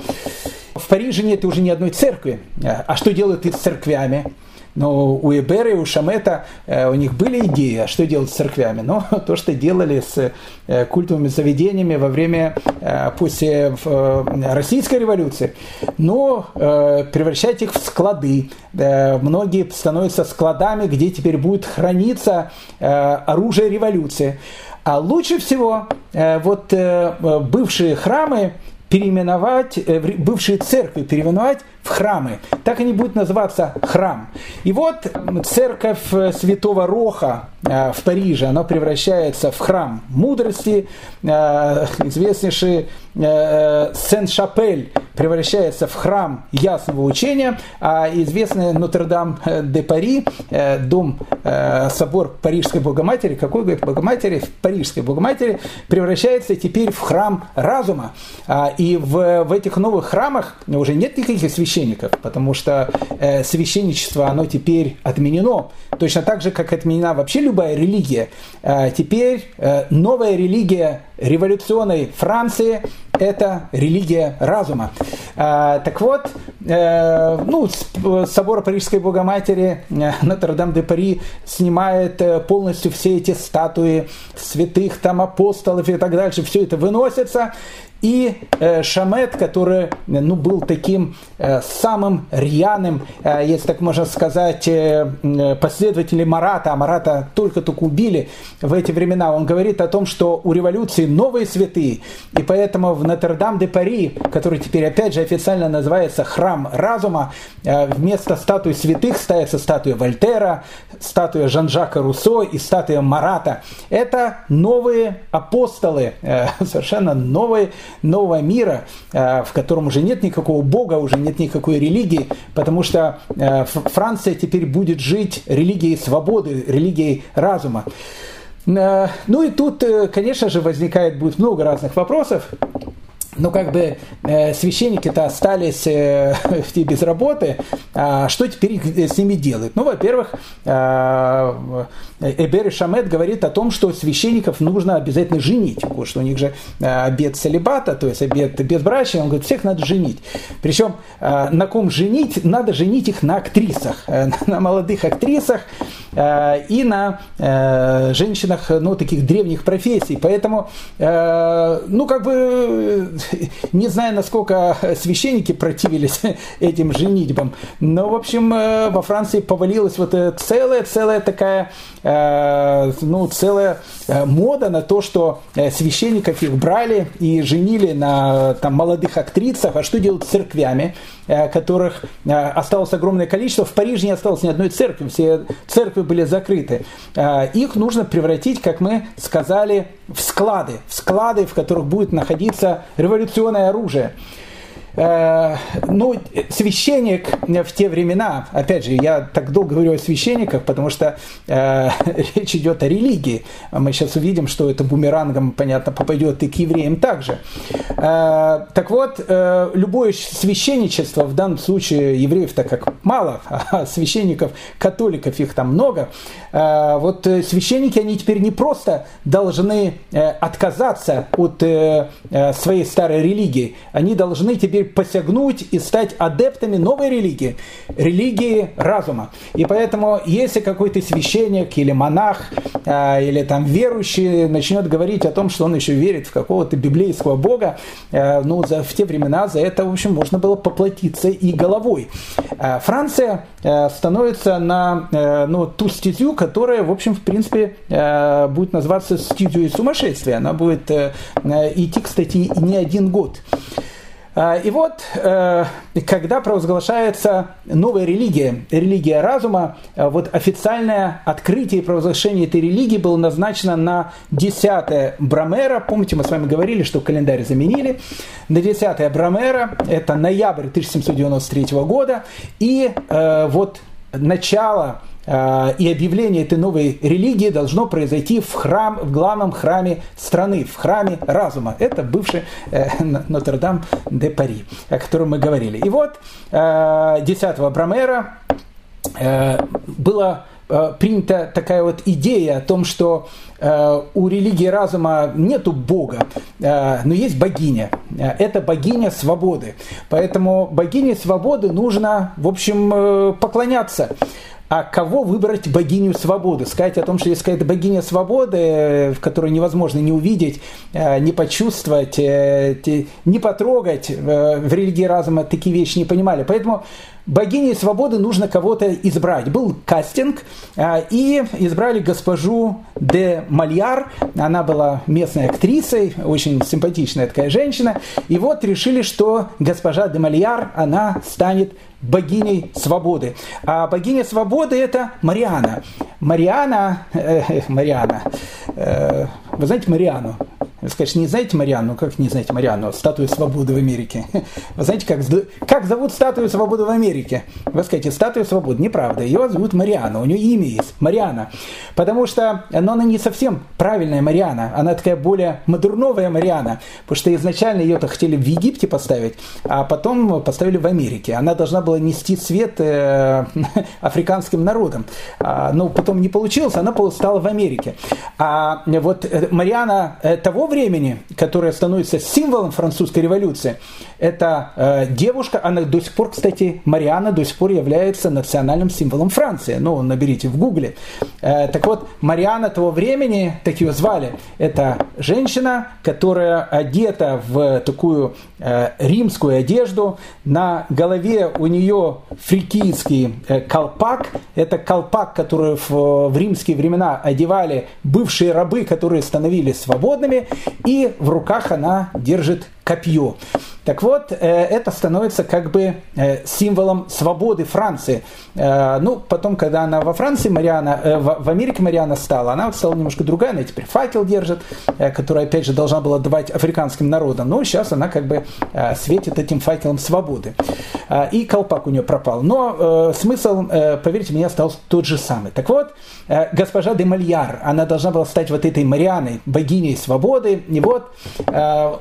В Париже нет уже ни одной церкви. А что делают и с церквями? Но у Эбера и у Шамета у них были идеи, а что делать с церквями. Но *laughs* то, что делали с культовыми заведениями во время, после российской революции, но превращать их в склады. Многие становятся складами, где теперь будет храниться оружие революции. А лучше всего вот бывшие храмы переименовать, бывшие церкви переименовать в храмы. Так они будут называться храм. И вот церковь Святого Роха э, в Париже, она превращается в храм мудрости. Э, известнейший э, Сен-Шапель превращается в храм ясного учения, а известный Нотр-Дам-де-Пари, дом, собор Парижской Богоматери, какой, говорит, Богоматери, Парижской Богоматери, превращается теперь в храм разума. А, и в, в этих новых храмах уже нет никаких священников, священников, потому что э, священничество, оно теперь отменено. Точно так же, как отменена вообще любая религия. Э, теперь э, новая религия революционной Франции – это религия разума. Э, так вот, э, ну, собор Парижской Богоматери э, Нотр-Дам-де-Пари снимает э, полностью все эти статуи святых там апостолов и так дальше. Все это выносится, и э, Шамет, который ну, был таким э, самым рьяным, э, если так можно сказать, последователем Марата, а Марата только-только убили в эти времена, он говорит о том, что у революции новые святые, и поэтому в Нотр-Дам-де-Пари, который теперь опять же официально называется храм разума, вместо статуи святых ставится статуя Вольтера, статуя Жан-Жака Руссо и статуя Марата. Это новые апостолы, *laughs* совершенно новые нового мира, э, в котором уже нет никакого бога, уже нет никакой религии, потому что э, Франция теперь будет жить религией свободы, религией разума. Э, ну и тут, конечно же, возникает будет много разных вопросов ну, как бы э, священники-то остались э, *laughs* без работы, а что теперь с ними делать? Ну, во-первых, э, Эбер и Шамет говорит о том, что священников нужно обязательно женить, потому что у них же э, обед целебата, то есть обед безбрачия, он говорит, всех надо женить. Причем э, на ком женить? Надо женить их на актрисах, э, *laughs* на молодых актрисах э, и на э, женщинах, ну, таких древних профессий. Поэтому, э, ну, как бы *laughs* не знаю, насколько священники противились *laughs* этим женитьбам, но, в общем, э, во Франции повалилась вот целая, целая такая, э, ну, целая э, мода на то, что священников их брали и женили на там, молодых актрисах, а что делать с церквями, которых осталось огромное количество. В Париже не осталось ни одной церкви, все церкви были закрыты. Их нужно превратить, как мы сказали, в склады, в склады, в которых будет находиться революционное оружие. Э, ну, священник в те времена, опять же, я так долго говорю о священниках, потому что э, *laughs* речь идет о религии. Мы сейчас увидим, что это бумерангом, понятно, попадет и к евреям также. Э, так вот, э, любое священничество, в данном случае евреев так как мало, *laughs* а священников, католиков их там много, э, вот священники, они теперь не просто должны э, отказаться от э, э своей старой религии, они должны теперь теперь посягнуть и стать адептами новой религии, религии разума. И поэтому, если какой-то священник или монах, э, или там верующий начнет говорить о том, что он еще верит в какого-то библейского бога, э, ну, за, в те времена за это, в общем, можно было поплатиться и головой. Э, Франция становится на ну, ту стезю, которая, в общем, в принципе, будет называться стезей сумасшествия. Она будет идти, кстати, не один год. А, и вот, э, когда провозглашается новая религия, религия разума, э, вот официальное открытие и провозглашение этой религии было назначено на 10 Брамера. Помните, мы с вами говорили, что календарь заменили. На 10 Брамера, это ноябрь 1793 года. И э, вот начало и объявление этой новой религии должно произойти в, храм, в главном храме страны, в храме разума. Это бывший э, Нотр-Дам-де-Пари, о котором мы говорили. И вот 10 э, Брамера была принята такая вот идея о том, что у религии разума нету Бога, но есть богиня. Это богиня свободы. Поэтому богине свободы нужно, в общем, поклоняться. А кого выбрать богиню свободы? Сказать о том, что есть какая-то богиня свободы, в которой невозможно не увидеть, не почувствовать, не потрогать. В религии разума такие вещи не понимали. Поэтому богиней свободы нужно кого-то избрать. Был кастинг, и избрали госпожу де Мальяр. Она была местной актрисой, очень симпатичная такая женщина. И вот решили, что госпожа де Мальяр, она станет богиней свободы. А богиня свободы это Мариана. Мариана, *laughs* э, Мариана, э, вы знаете Мариану? Вы скажете, не знаете Марианну? Как не знаете Марианну? Статую свободы в Америке. *laughs* Вы знаете, как, как зовут статую свободы в Америке? Вы скажете, статуя свободы. Неправда. Ее зовут Марианна. У нее имя есть. Мариана. Потому что но она не совсем правильная Мариана. Она такая более модерновая Мариана. Потому что изначально ее-то хотели в Египте поставить, а потом поставили в Америке. Она должна была нести свет э, *laughs* африканским народам. А, но потом не получилось, она стала в Америке. А вот э, Мариана э, того времени, которая становится символом французской революции, это э, девушка, она до сих пор, кстати, Мариана до сих пор является национальным символом Франции. Ну, наберите в гугле. Э, так вот, Мариана того времени, так ее звали, это женщина, которая одета в такую э, римскую одежду, на голове у нее фрикийский э, колпак, это колпак, который в, в римские времена одевали бывшие рабы, которые становились свободными, и в руках она держит копье. Так вот, э, это становится как бы э, символом свободы Франции. Э, ну, потом, когда она во Франции, Мариана, в Америке Мариана стала, она стала немножко другая, она теперь факел держит, который, опять же, должна была давать африканским народам. Но сейчас она как бы светит этим факелом свободы. И колпак у нее пропал. Но смысл, поверьте мне, остался тот же самый. Так вот, госпожа де Мальяр, она должна была стать вот этой Марианой, богиней свободы. И вот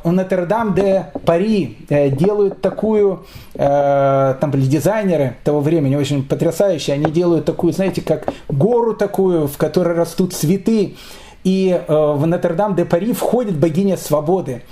у Нотр-Дам де Пари Э, делают такую, э, там были дизайнеры того времени, очень потрясающие, они делают такую, знаете, как гору такую, в которой растут цветы, и э, в Нотр-Дам-де-Пари входит богиня свободы,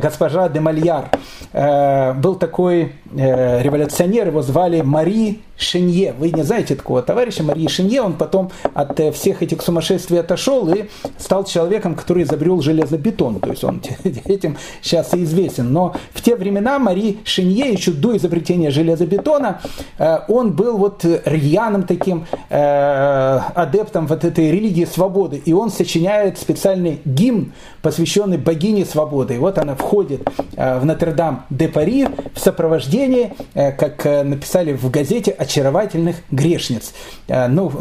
госпожа де Мальяр. Был такой революционер, его звали Мари Шинье. Вы не знаете такого товарища Марии Шинье. Он потом от э, всех этих сумасшествий отошел и стал человеком, который изобрел железобетон. То есть он *laughs* этим сейчас и известен. Но в те времена Мари Шинье, еще до изобретения железобетона, э, он был вот рьяным таким э, адептом вот этой религии свободы. И он сочиняет специальный гимн, посвященный богине свободы. И вот она входит в Нотр-Дам-де-Пари в сопровождении, как написали в газете, очаровательных грешниц. Э, ну,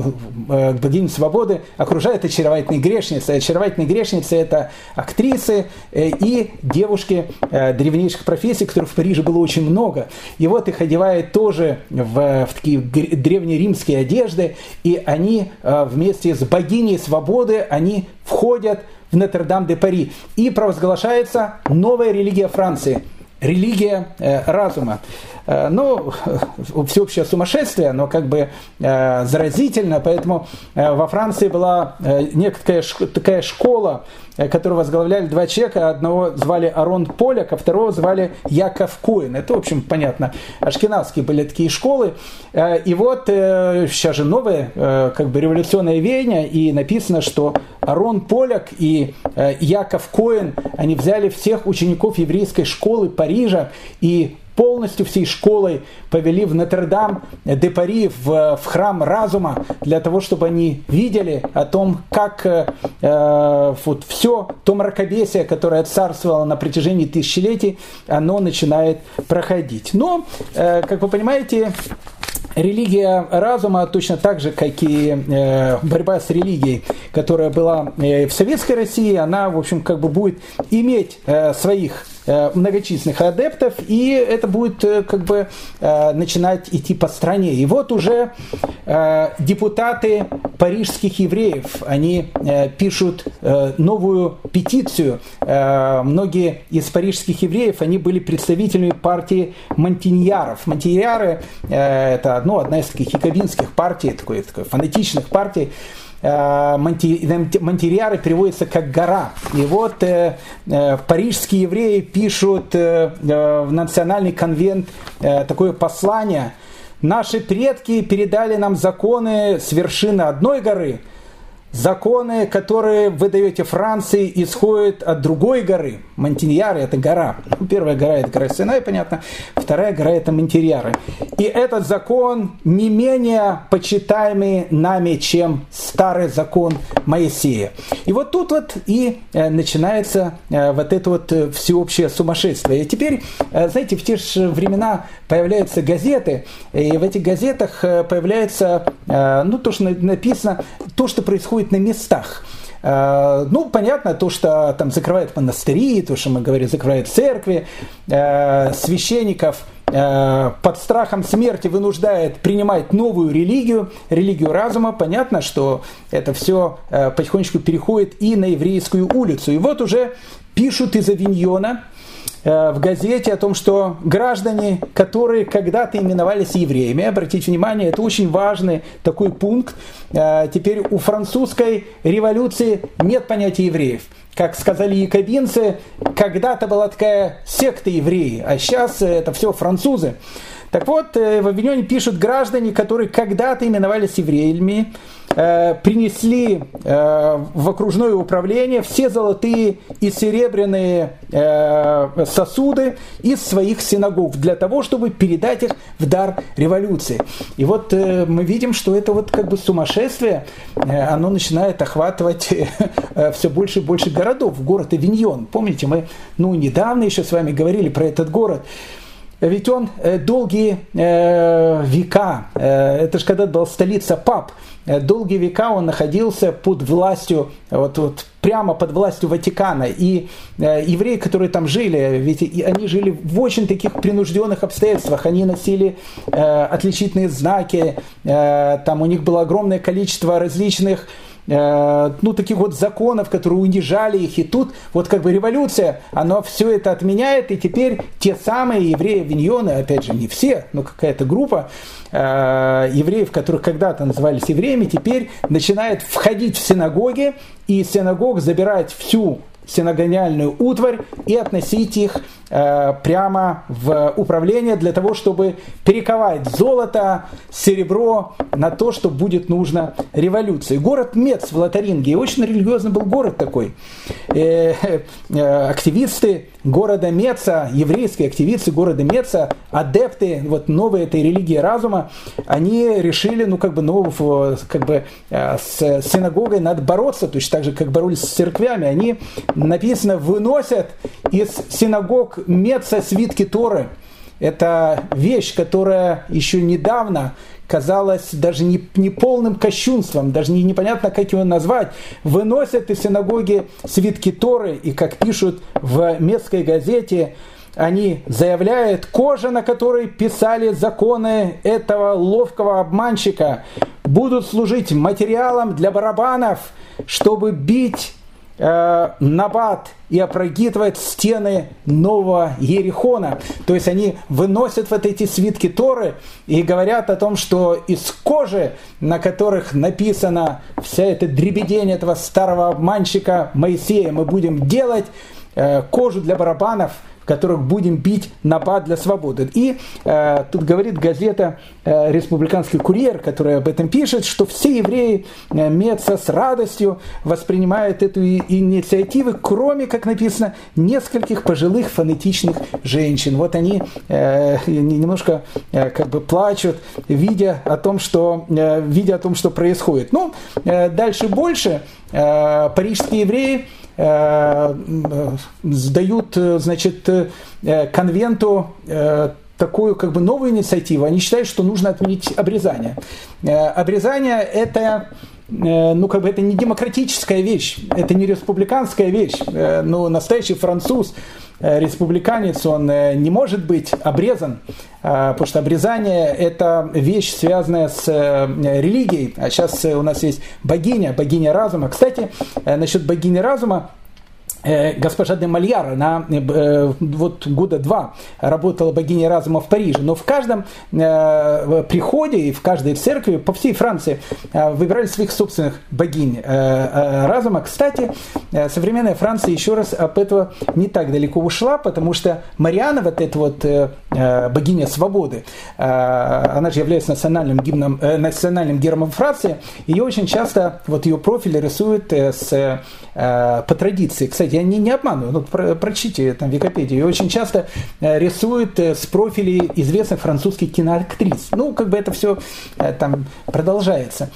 э, богиня свободы окружает очаровательные грешницы. Очаровательные грешницы – это актрисы э, и девушки древнейших профессий, которых в Париже было очень много. И вот их одевают тоже в, в такие древнеримские одежды, и они вместе с богиней свободы, они входят Нотр-Дам-де-Пари. И провозглашается новая религия Франции – религия разума. Э, ну, *laughs* всеобщее сумасшествие, но как бы э, заразительно, поэтому э, во Франции была некая такая школа, которую возглавляли два человека, одного звали Арон Поляк, а второго звали Яков Коин. Это, в общем, понятно, ашкенадские были такие школы. И вот сейчас же новое, как бы революционное веяние, и написано, что Арон Поляк и Яков Коин, они взяли всех учеников еврейской школы Парижа и полностью всей школой повели в Нотр-Дам де Пари, в, в храм разума, для того, чтобы они видели о том, как э, э, вот все то мракобесие, которое царствовало на протяжении тысячелетий, оно начинает проходить. Но, э, как вы понимаете, религия разума точно так же, как и э, борьба с религией, которая была э, в советской России, она, в общем, как бы будет иметь э, своих многочисленных адептов, и это будет э, как бы э, начинать идти по стране. И вот уже депутаты парижских евреев, они пишут новую петицию. Многие из парижских евреев, они были представителями партии Монтиньяров. Монтиньяры – это ну, одна из таких якобинских партий, такой, такой фанатичных партий, Э, Монтериары переводится как гора. И вот э, э, парижские евреи пишут в национальный конвент такое послание, Наши предки передали нам законы с вершины одной горы – Законы, которые вы даете Франции, исходят от другой горы. Монтиньяры – это гора. Ну, первая гора – это гора Синай, понятно. Вторая гора – это Монтиньяры. И этот закон не менее почитаемый нами, чем старый закон Моисея. И вот тут вот и э, начинается э, вот это вот э, всеобщее сумасшествие. И теперь, знаете, в те же времена появляются газеты, и в этих газетах появляется, ну, то, что написано, то, что происходит происходит на местах. Э, ну, понятно, то, что там закрывают монастыри, то, что мы говорим, закрывают церкви, э, священников э, под страхом смерти вынуждает принимать новую религию, религию разума. Понятно, что это все потихонечку переходит и на еврейскую улицу. И вот уже пишут из Авиньона, в газете о том, что граждане, которые когда-то именовались евреями, обратите внимание, это очень важный такой пункт, э, теперь у французской революции нет понятия евреев. Как сказали якобинцы, когда-то была такая секта евреи, а сейчас это все французы. Так вот, э, в Авиньоне пишут граждане, которые когда-то именовались евреями, э, принесли э, в окружное управление все золотые и серебряные сосуды из своих синагог для того, чтобы передать их в дар революции. И вот мы видим, что это вот как бы сумасшествие, оно начинает охватывать *laughs* все больше и больше городов. Город Авиньон. Помните, мы ну, недавно еще с вами говорили про этот город. Ведь он э, долгие э, века, э, это же когда был столица пап, долгие века он находился под властью, вот, вот прямо под властью Ватикана. И евреи, которые там жили, ведь они жили в очень таких принужденных обстоятельствах. Они носили отличительные знаки, там у них было огромное количество различных ну, таких вот законов, которые унижали их. И тут вот как бы революция, она все это отменяет, и теперь те самые евреи Виньоны, опять же, не все, но какая-то группа э, евреев, которых когда-то назывались евреями, теперь начинает входить в синагоги, и синагог забирать всю синагониальную утварь и относить их э, прямо в управление для того, чтобы перековать золото, серебро на то, что будет нужно революции. Город Мец в Лотаринге, очень религиозный был город такой. Э, э, активисты города Меца, еврейские активисты города Меца, адепты вот новой этой религии разума, они решили, ну, как бы, ну, как бы э, с синагогой надо бороться, точно так же, как боролись с церквями. Они, написано, выносят из синагог Меца свитки Торы. Это вещь, которая еще недавно казалось даже не, не полным кощунством, даже не, непонятно, как его назвать, выносят из синагоги свитки Торы, и, как пишут в местской газете, они заявляют, кожа, на которой писали законы этого ловкого обманщика, будут служить материалом для барабанов, чтобы бить э, Набат и опрогитывает стены нового Ерихона. То есть они выносят вот эти свитки Торы и говорят о том, что из кожи, на которых написано вся эта дребедень этого старого обманщика Моисея, мы будем делать э, кожу для барабанов – в которых будем бить напад для свободы. И э, тут говорит газета э, «Республиканский курьер», которая об этом пишет, что все евреи э, Меца с радостью воспринимают эту инициативу, кроме, как написано, нескольких пожилых фонетичных женщин. Вот они э, немножко э, как бы плачут, видя о том, что, э, видя о том, что происходит. Ну, э, дальше больше. Э, парижские евреи – сдают, э, значит, э, конвенту такую как бы новую инициативу. Они считают, что нужно отменить обрезание. Обрезание это ну, как бы это не демократическая вещь, это не республиканская вещь. Ну, настоящий француз, республиканец, он не может быть обрезан, потому что обрезание – это вещь, связанная с религией. А сейчас у нас есть богиня, богиня разума. Кстати, насчет богини разума, Э, госпожа де Мальяр, она э, вот года два работала богиней разума в Париже, но в каждом э, приходе и в каждой церкви по всей Франции выбирали своих собственных богинь разума. Кстати, современная Франция еще раз об этого не так далеко ушла, потому что Мариана, вот эта вот богиня свободы, она же является национальным гимном, национальным гербом Франции, ее очень часто, вот ее профиль рисуют с, по традиции. Кстати, я не, не обманываю, ну, про, прочтите там Википедию. И очень часто э, рисуют э, с профилей известных французских киноактрис. Ну, как бы это все э, там продолжается.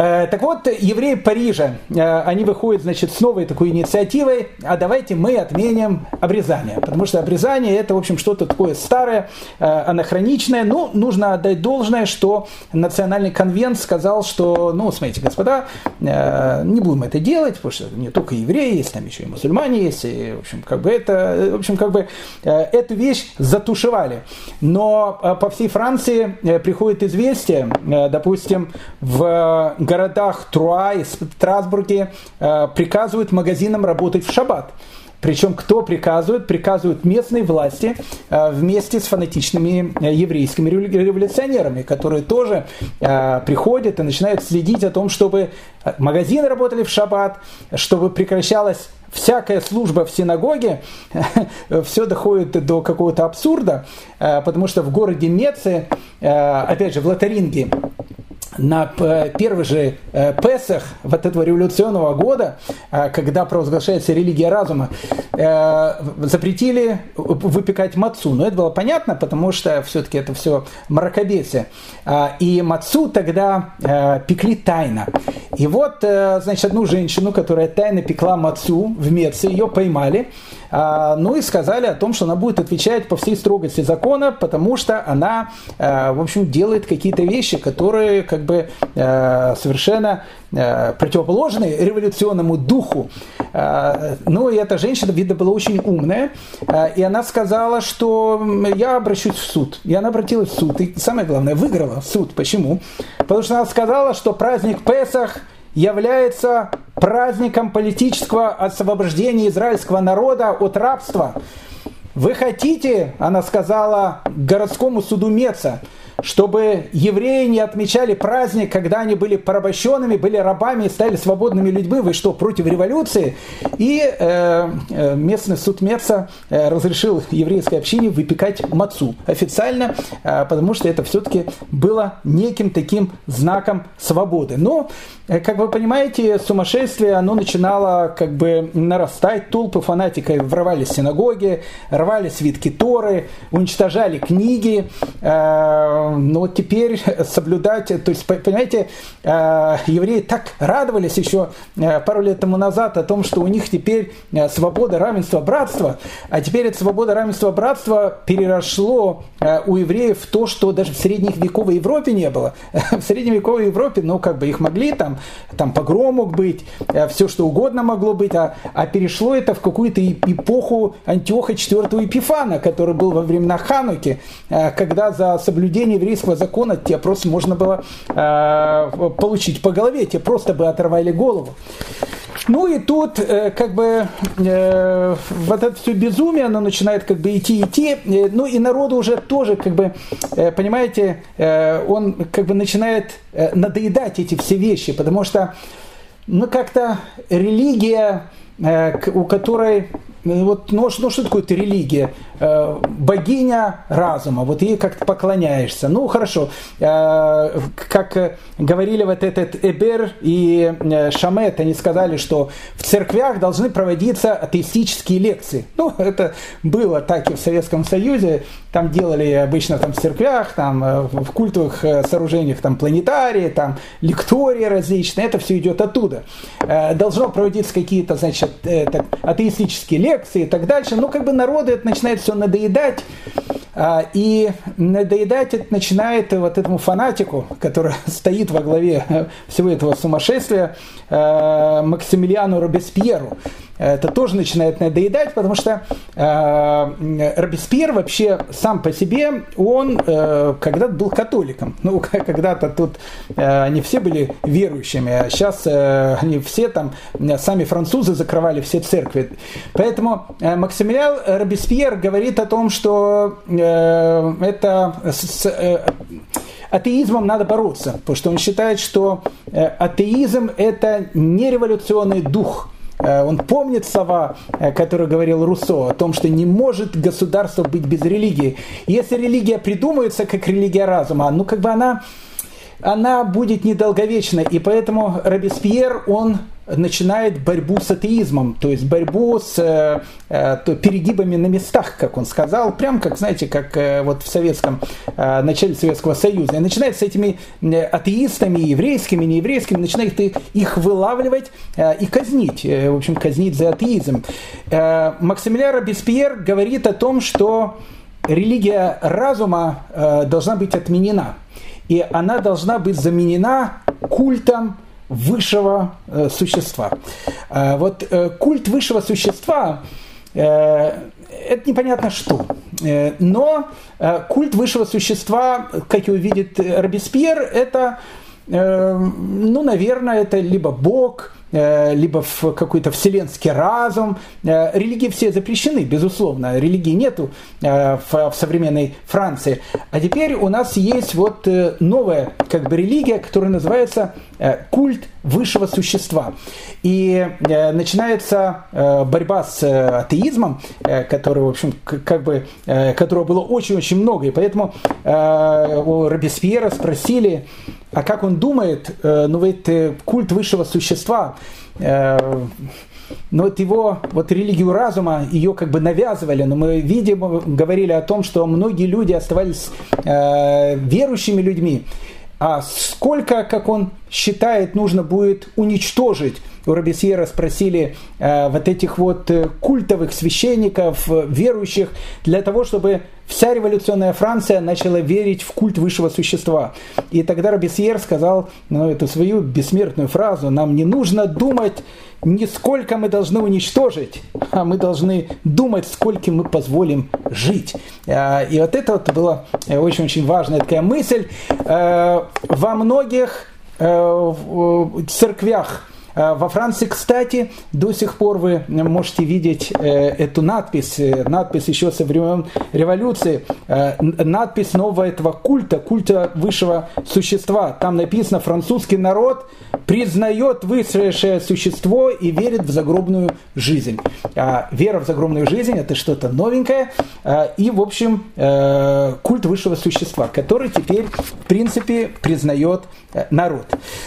Э, так вот, евреи Парижа, э, они выходят, значит, с новой такой инициативой, а давайте мы отменим обрезание, потому что обрезание это, в общем, что-то такое старое, э, анахроничное, ну, нужно отдать должное, что национальный конвент сказал, что, ну, смотрите, господа, не будем это делать, потому что не только евреи есть, там еще и мусульмане есть, и, в общем, как бы это, в общем, как бы эту вещь затушевали. Но по всей Франции приходит известие, допустим, в городах Труа и Страсбурге э, приказывают магазинам работать в шаббат. Причем кто приказывает? Приказывают местные власти э, вместе с фанатичными э, еврейскими революционерами, которые тоже приходят и начинают следить о том, чтобы магазины работали в шаббат, чтобы прекращалась всякая служба в синагоге, *laughs* все доходит до какого-то абсурда, потому что в городе Меце, опять же, в Лотаринге, на первый же э, Песах вот этого революционного года, э, когда провозглашается религия разума, э, запретили выпекать мацу. Но это было понятно, потому что все-таки это все мракобесие. И мацу тогда пекли тайно. И вот, значит, одну женщину, которая тайно пекла мацу в Меце, ее поймали, ну и сказали о том, что она будет отвечать по всей строгости закона, потому что она, в общем, делает какие-то вещи, которые как бы э, совершенно э, противоположны революционному духу. Э, ну и эта женщина, видно, была очень умная, э, и она сказала, что я обращусь в суд. И она обратилась в суд, и самое главное, выиграла суд. Почему? Потому что она сказала, что праздник Песах является праздником политического освобождения израильского народа от рабства. Вы хотите, она сказала городскому суду Меца, чтобы евреи не отмечали праздник, когда они были порабощенными, были рабами и стали свободными людьми. Вы что, против революции? И э, э, местный суд Меца э, разрешил еврейской общине выпекать мацу официально, э, потому что это все-таки было неким таким знаком свободы. Но, как вы понимаете, сумасшествие, оно начинало как бы нарастать, толпы фанатиков ворвались в синагоги, рвали свитки Торы, уничтожали книги, э, но теперь *laughs* соблюдать, то есть, понимаете, э, евреи так радовались еще э, пару лет тому назад о том, что у них теперь э, свобода, равенство, братство, а теперь это свобода, равенство, братство перерошло у евреев в то, что даже в средневековой Европе не было. *laughs* В средневековой Европе, ну, как бы их могли, там, там погром мог быть, все что угодно могло быть, а, а перешло это в какую-то эпоху Антиоха IV Епифана, который был во времена Хануки, когда за соблюдение еврейского закона тебе просто можно было э, получить по голове, тебе просто бы оторвали голову. Ну и тут э, как бы э, вот это все безумие, оно начинает как бы идти, идти, э, ну и народу уже тоже как бы, э, понимаете, э, он как бы начинает э, надоедать эти все вещи, потому что ну как-то религия, э, у которой вот, ну, ну что такое религия? Э, богиня разума, вот ей как-то поклоняешься. Ну, хорошо. Э, как говорили вот этот Эбер и э, Шамет, они сказали, что в церквях должны проводиться атеистические лекции. Ну, *laughs* это было так и в Советском Союзе. Там делали обычно там, в церквях, там, в культовых сооружениях там, планетарии, там, лектории различные. Это все идет оттуда. Должно проводиться какие-то, значит, атеистические лекции и так дальше. Ну, как бы народу это начинает все надоедать. А, и надоедать это начинает вот этому фанатику, который *laughs* стоит во главе всего этого сумасшествия, а, Максимилиану Робеспьеру это тоже начинает надоедать, потому что э, Робеспьер вообще сам по себе, он э, когда-то был католиком. Ну, *laughs* когда-то тут э, они все были верующими, а сейчас э, они все там, сами французы закрывали все церкви. Поэтому э, Максимилиан Робеспьер говорит о том, что э, это с, э, атеизмом надо бороться, потому что он считает, что э, атеизм это не революционный дух – Э, он помнит слова, э, которые говорил Руссо, о том, что не может государство быть без религии. Если религия придумывается как религия разума, ну как бы она она будет недолговечна. И поэтому Робеспьер, он начинает борьбу с атеизмом, то есть борьбу с э, э, перегибами на местах, как он сказал, прям как, знаете, как э, вот в советском, э, начале Советского Союза. И начинает с этими э, атеистами, еврейскими, нееврейскими, начинает их вылавливать э, и казнить, э, в общем, казнить за атеизм. Э, Максимилиан Робеспьер говорит о том, что религия разума э, должна быть отменена и она должна быть заменена культом высшего э, существа. Э, вот э, культ высшего существа э, это непонятно что. Э, но э, культ высшего существа, как его видит Робеспьер, это, ну, наверное, это либо Бог, либо в какой-то вселенский разум. Э, религии все запрещены, безусловно. Религии нету э, в современной Франции. А теперь у нас есть вот новая как бы религия, которая называется культ высшего существа. И начинается борьба с атеизмом, который, в общем, как бы, которого было очень-очень много. И поэтому у Робеспьера спросили, а как он думает, ну ведь культ высшего существа, Э, но вот его, вот религию разума, ее как бы навязывали, но мы видим, говорили о том, что многие люди оставались э, верующими людьми, а сколько, как он считает, нужно будет уничтожить? У Робесьера спросили э, вот этих вот э, культовых священников, э, верующих, для того, чтобы вся революционная Франция начала верить в культ высшего существа. И тогда Робесьер сказал ну, эту свою бессмертную фразу, нам не нужно думать, не сколько мы должны уничтожить, а мы должны думать, сколько мы позволим жить. Э, и вот это вот была очень-очень важная такая мысль. Во многих церквях Э, во Франции, кстати, до сих пор вы можете видеть э, эту надпись, э, надпись еще со времен революции, надпись нового этого культа, культа высшего существа. Там написано «Французский народ признает высшее существо и верит в загробную жизнь». А вера в загробную жизнь – это что-то новенькое. И, в общем, культ высшего существа, который теперь, в принципе, признает народ.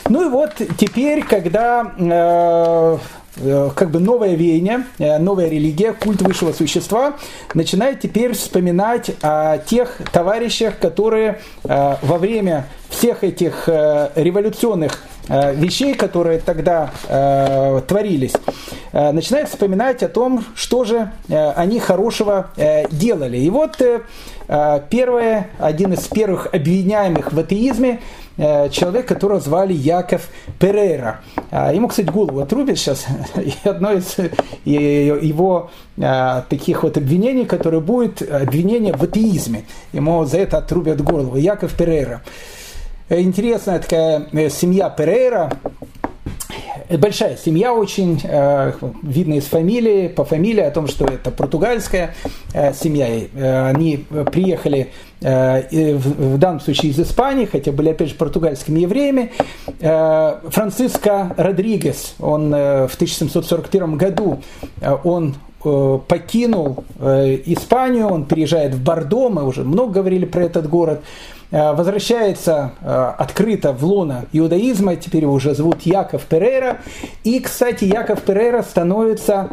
Ну и вот теперь, когда Э, э, как бы новое веяние, э, новая религия, культ высшего существа, начинает теперь вспоминать о тех товарищах, которые во время всех этих революционных вещей, которые тогда творились, начинает вспоминать о том, что же они хорошего делали. И вот первое, один из первых обвиняемых в атеизме – Э, человек, которого звали Яков Перейра. А, ему, кстати, голову отрубят сейчас. *laughs* И одно из его а, таких вот обвинений, которое будет обвинение в атеизме. Ему за это отрубят голову. Яков Перейра. Э, интересная такая э, семья Перейра большая семья очень, э, видно из фамилии, по фамилии о том, что это португальская э, семья. Э, они приехали в данном случае из Испании, хотя были опять же португальскими евреями. Франциско Родригес, он в 1741 году он покинул Испанию, он переезжает в Бордо, мы уже много говорили про этот город, возвращается открыто в лоно иудаизма, теперь его уже зовут Яков Перейра. И, кстати, Яков Перейра становится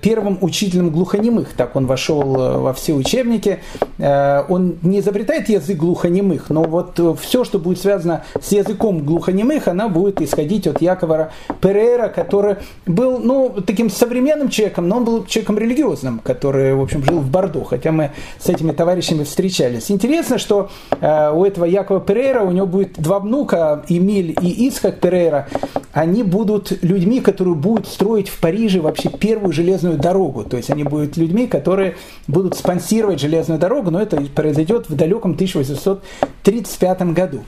первым учителем глухонемых, так он вошел во все учебники. Он не изобретает язык глухонемых, но вот все, что будет связано с языком глухонемых, она будет исходить от Якова Перейра, который был, ну, таким современным человеком, но он был человеком религиозным, который, в общем, жил в Бордо, хотя мы с этими товарищами встречались. Интересно, что э, у этого Якова Перейра, у него будет два внука, Эмиль и Исхак Перейра, они будут людьми, которые будут строить в Париже вообще первую железную дорогу. То есть они будут людьми, которые будут спонсировать железную дорогу, но это произойдет в далеком 1835 году.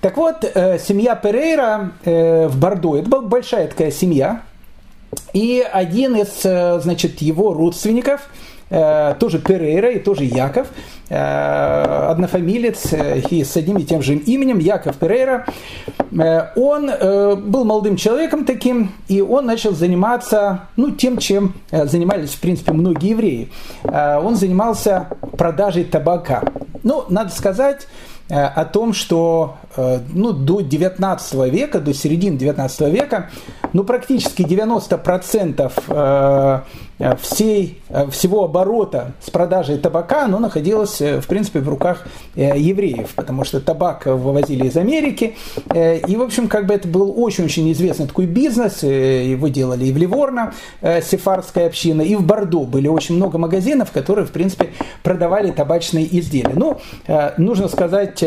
Так вот, э, семья Перейра э, в Бордо, это была большая такая семья, и один из, э, значит, его родственников, тоже Перейра и тоже Яков, однофамилец и с одним и тем же именем, Яков Перейра, он был молодым человеком таким, и он начал заниматься ну, тем, чем занимались, в принципе, многие евреи. Он занимался продажей табака. Ну, надо сказать, Э, о том, что э, ну, до 19 века, до середины 19 века, ну, практически 90% э, всей, всего оборота с продажей табака, оно находилось, в принципе, в руках евреев, потому что табак вывозили из Америки, и, в общем, как бы это был очень-очень известный такой бизнес, его делали и в Ливорно, сефардская община, и в Бордо были очень много магазинов, которые, в принципе, продавали табачные изделия. Ну, нужно сказать,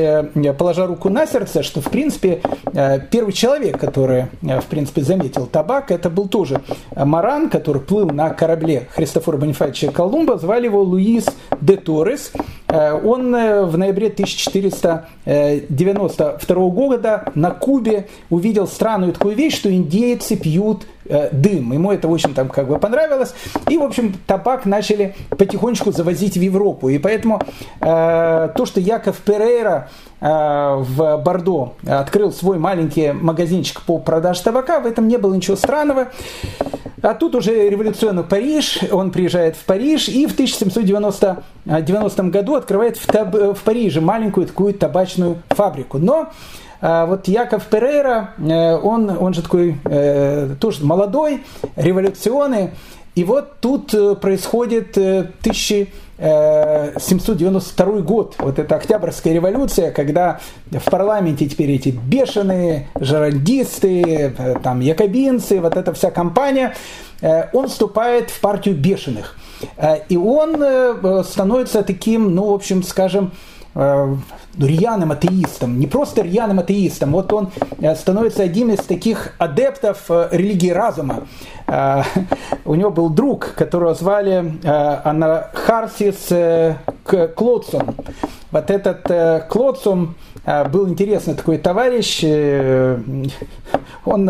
положа руку на сердце, что, в принципе, э, первый человек, который, э, в принципе, заметил табак, это был тоже Маран, который плыл на корабле Христофора Бонифатича Колумба, звали его Луис де Торрес. Э, он в ноябре 1492 года на Кубе увидел странную такую вещь, что индейцы пьют дым. Ему это очень там как бы понравилось. И, в общем, табак начали потихонечку завозить в Европу. И поэтому э, то, что Яков Перейра Э, в Бордо открыл свой маленький магазинчик по продаже табака, в этом не было ничего странного. А тут уже революционный Париж, он приезжает в Париж и в 1790 90 году открывает в, таб, в Париже маленькую такую табачную фабрику. Но э, вот Яков Перейра, э, он, он же такой тоже молодой, революционный, и вот тут происходит тысячи 792 год, вот эта Октябрьская революция, когда в парламенте теперь эти бешеные жерандисты, э, там якобинцы, вот эта вся компания, э, он вступает в партию бешеных. Э, и он становится таким, ну, в общем, скажем, ну, рьяным атеистом, не просто рьяным атеистом, вот он становится одним из таких адептов религии разума. *laughs* У него был друг, которого звали Анахарсис Клодсон. Вот этот Клодсон был интересный такой товарищ, он,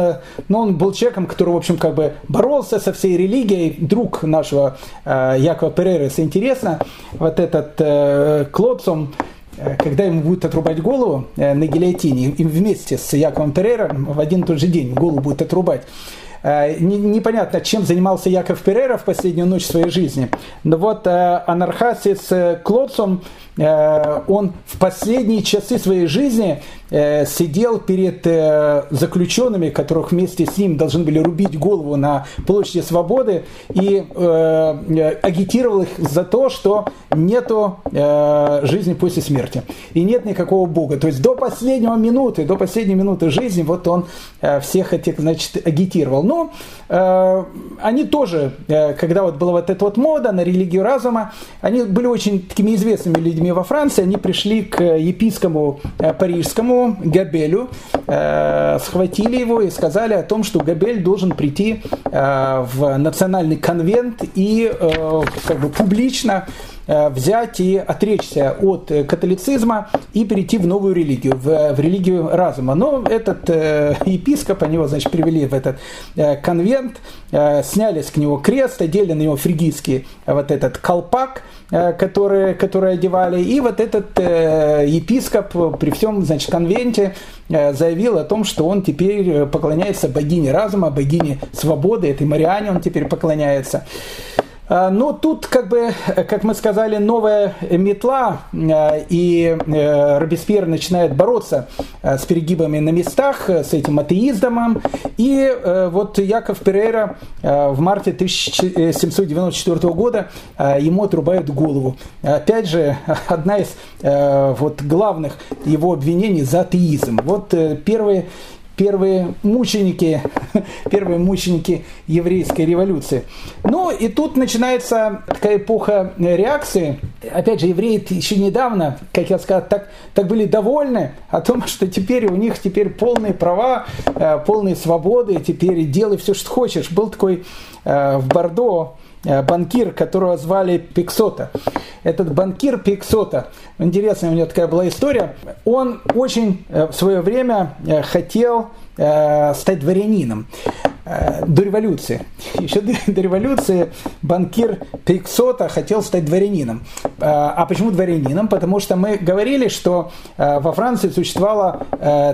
ну, он был человеком, который, в общем, как бы боролся со всей религией, друг нашего Якова Перереса. Интересно, вот этот Клодсон, Э, когда ему будут отрубать голову э, на гильотине, им вместе с Яковом Перером в один и тот же день голову будут отрубать. Э, непонятно, чем занимался Яков Перера в последнюю ночь своей жизни. Но вот Анархасис Клодсом, он в последние часы своей жизни Э, сидел перед э, заключенными, которых вместе с ним должны были рубить голову на площади Свободы, и э, агитировал их за то, что нету жизни после смерти, и нет никакого Бога. То есть до последнего минуты, до последней минуты жизни, вот он всех этих, значит, агитировал. Но они тоже, когда вот была вот эта вот мода на религию разума, они были очень такими известными людьми во Франции, они пришли к епископу парижскому, Габелю, э, схватили его и сказали о том, что Габель должен прийти э, в национальный конвент и э, как бы публично взять и отречься от католицизма и перейти в новую религию, в, в религию разума. Но этот э, епископ, они его, значит, привели в этот э, конвент, э, сняли с него крест, одели на него фригийский вот этот колпак, Э, которые, которые одевали. И вот этот э, епископ при всем значит, конвенте э, заявил о том, что он теперь поклоняется богине разума, богине свободы, этой Мариане он теперь поклоняется. А, Но ну, тут, как бы, как мы сказали, новая метла, а, и э, Робеспьер начинает бороться а, с перегибами на местах, с этим атеизмом. И э, вот Яков Перейра в марте 1794 года ему отрубают голову. Опять же, *laughs* одна из э, вот, главных его обвинений за атеизм. Вот первые первые мученики, *laughs* первые мученики еврейской революции. Ну и тут начинается такая эпоха реакции. Опять же, евреи еще недавно, как я сказал, так, так были довольны о том, *laughs* что теперь у них теперь полные права, э, полные свободы, теперь делай все, что хочешь. Был такой э, в Бордо Э, банкир, которого звали Пиксота. Этот банкир Пиксота, интересная у него такая была история, он очень э, в свое время э, стать дворянином. Э, до революции. *laughs* Еще до, до революции банкир Пиксота хотел стать дворянином. Э, а почему дворянином? Потому что мы говорили, что во Франции существовала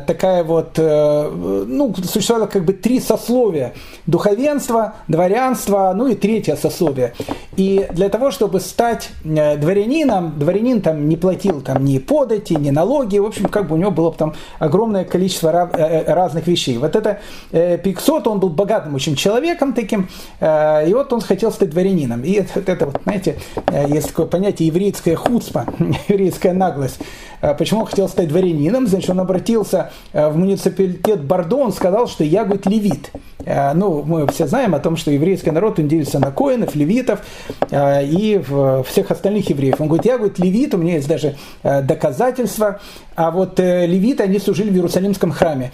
такая вот, ну, существовало как бы три сословия. Духовенство, дворянство, ну и третье сословие. И для того, чтобы стать дворянином, дворянин там не платил там ни подати, ни налоги, в общем, как бы у него было там огромное количество разных вещей. Вот это Пиксот, он был богатым очень человеком таким, э, и вот он хотел стать дворянином. И это, это вот, знаете, э, есть такое понятие еврейская хуцпа, *laughs* еврейская наглость. Э, почему он хотел стать дворянином? Значит, он обратился в муниципалитет Бордо, он сказал, что я, говорит, левит. Ну, мы все знаем о том, что еврейский народ, он делится на коинов, левитов и всех остальных евреев. Он говорит, я, говорит, левит, у меня есть даже доказательства, а вот левиты, они служили в Иерусалимском храме.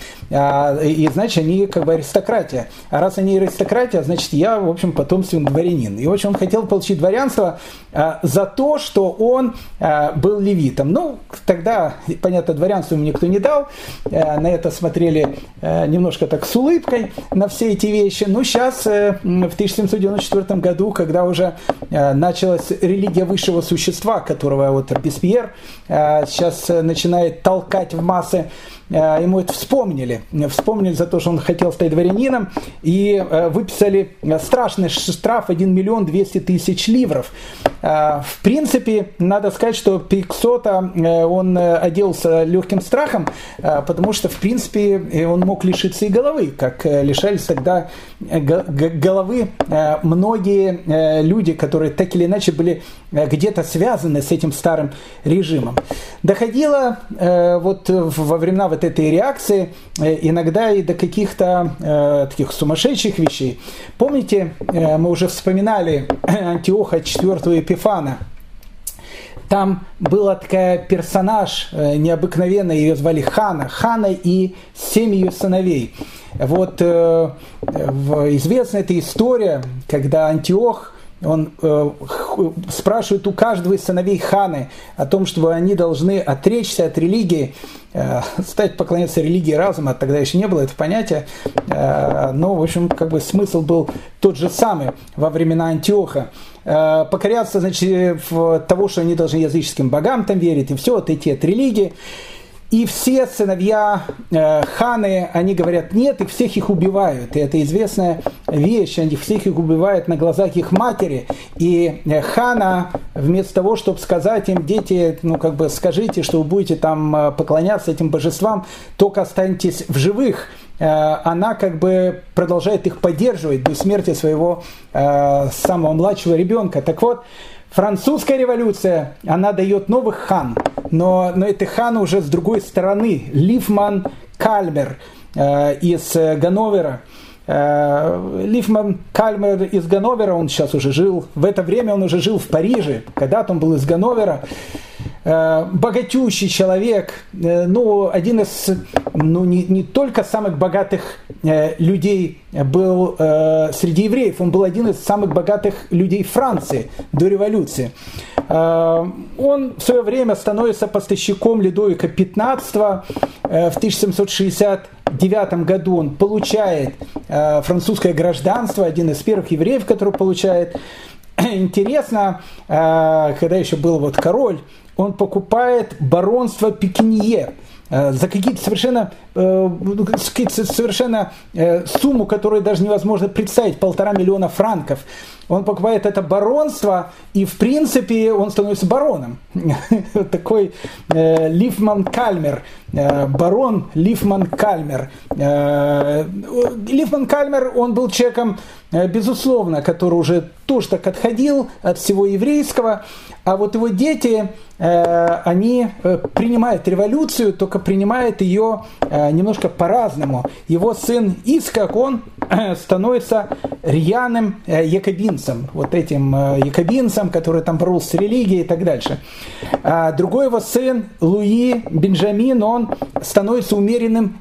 И, значит, они как бы аристократия. А раз они аристократия, значит, я, в общем, потомственный дворянин. И, в общем, он хотел получить дворянство а, за то, что он а, был левитом. Ну, тогда, понятно, дворянство ему никто не дал. А, на это смотрели а, немножко так с улыбкой на все эти вещи. Но сейчас, а, в 1794 году, когда уже а, началась религия высшего существа, которого вот Робеспьер а, сейчас начинает толкать в массы, Э, ему это вспомнили. Вспомнили за то, что он хотел стать дворянином и э, выписали страшный штраф 1 миллион 200 тысяч ливров. Э, в принципе, надо сказать, что Пиксота, он оделся легким страхом, потому что, в принципе, он мог лишиться и головы, как лишались тогда головы многие люди, которые так или иначе были где-то связаны с этим старым режимом. Доходило вот во времена вот этой реакции э, иногда и до каких-то э, таких сумасшедших вещей. Помните, э, мы уже вспоминали *clears throat* Антиоха IV Епифана, там была такая персонаж э, необыкновенная, ее звали Хана. Хана и семь ее сыновей. Вот э, известна эта история, когда Антиох он э, спрашивает у каждого из сыновей ханы о том, чтобы они должны отречься от религии, э, стать поклоняться религии разума, тогда еще не было этого понятия, э, но, в общем, как бы смысл был тот же самый во времена Антиоха. Э, покоряться, значит, в того, что они должны языческим богам там верить, и все, отойти от религии. И все сыновья э, ханы, они говорят нет, и всех их убивают. И это известная вещь, они всех их убивают на глазах их матери. И э, хана, вместо того, чтобы сказать им, дети, ну как бы скажите, что вы будете там э, поклоняться этим божествам, только останетесь в живых, э, она как бы продолжает их поддерживать до смерти своего э, самого младшего ребенка. Так вот, Французская революция, она дает новых хан, но, но это хан уже с другой стороны. Лифман Кальмер э, из Ганновера. Э, Лифман Кальмер из Ганновера, он сейчас уже жил, в это время он уже жил в Париже, когда-то он был из Ганновера. Э, богатющий человек, э, ну, один из, ну, не, не только самых богатых э, людей был среди евреев, он был один из самых богатых людей Франции до революции. Он в свое время становится поставщиком Ледовика XV. В 1769 году он получает французское гражданство, один из первых евреев, который получает. *clears throat* Интересно, когда еще был вот король, он покупает баронство Пекинье э, за какие-то совершенно, э, совершенно э, сумму, которую даже невозможно представить, полтора миллиона франков. Он покупает это баронство, и в принципе он становится бароном. *laughs* Такой э, Лифман Кальмер, э, барон Лифман Кальмер. Э, Лифман Кальмер, он был человеком, э, безусловно, который уже тоже так отходил от всего еврейского, а вот его дети, э, они э, принимают революцию, только принимают ее э, немножко по-разному. Его сын Искак, он становится рьяным якобинцем, вот этим якобинцем, который там боролся с религией и так дальше. А другой его сын Луи Бенджамин, он становится умеренным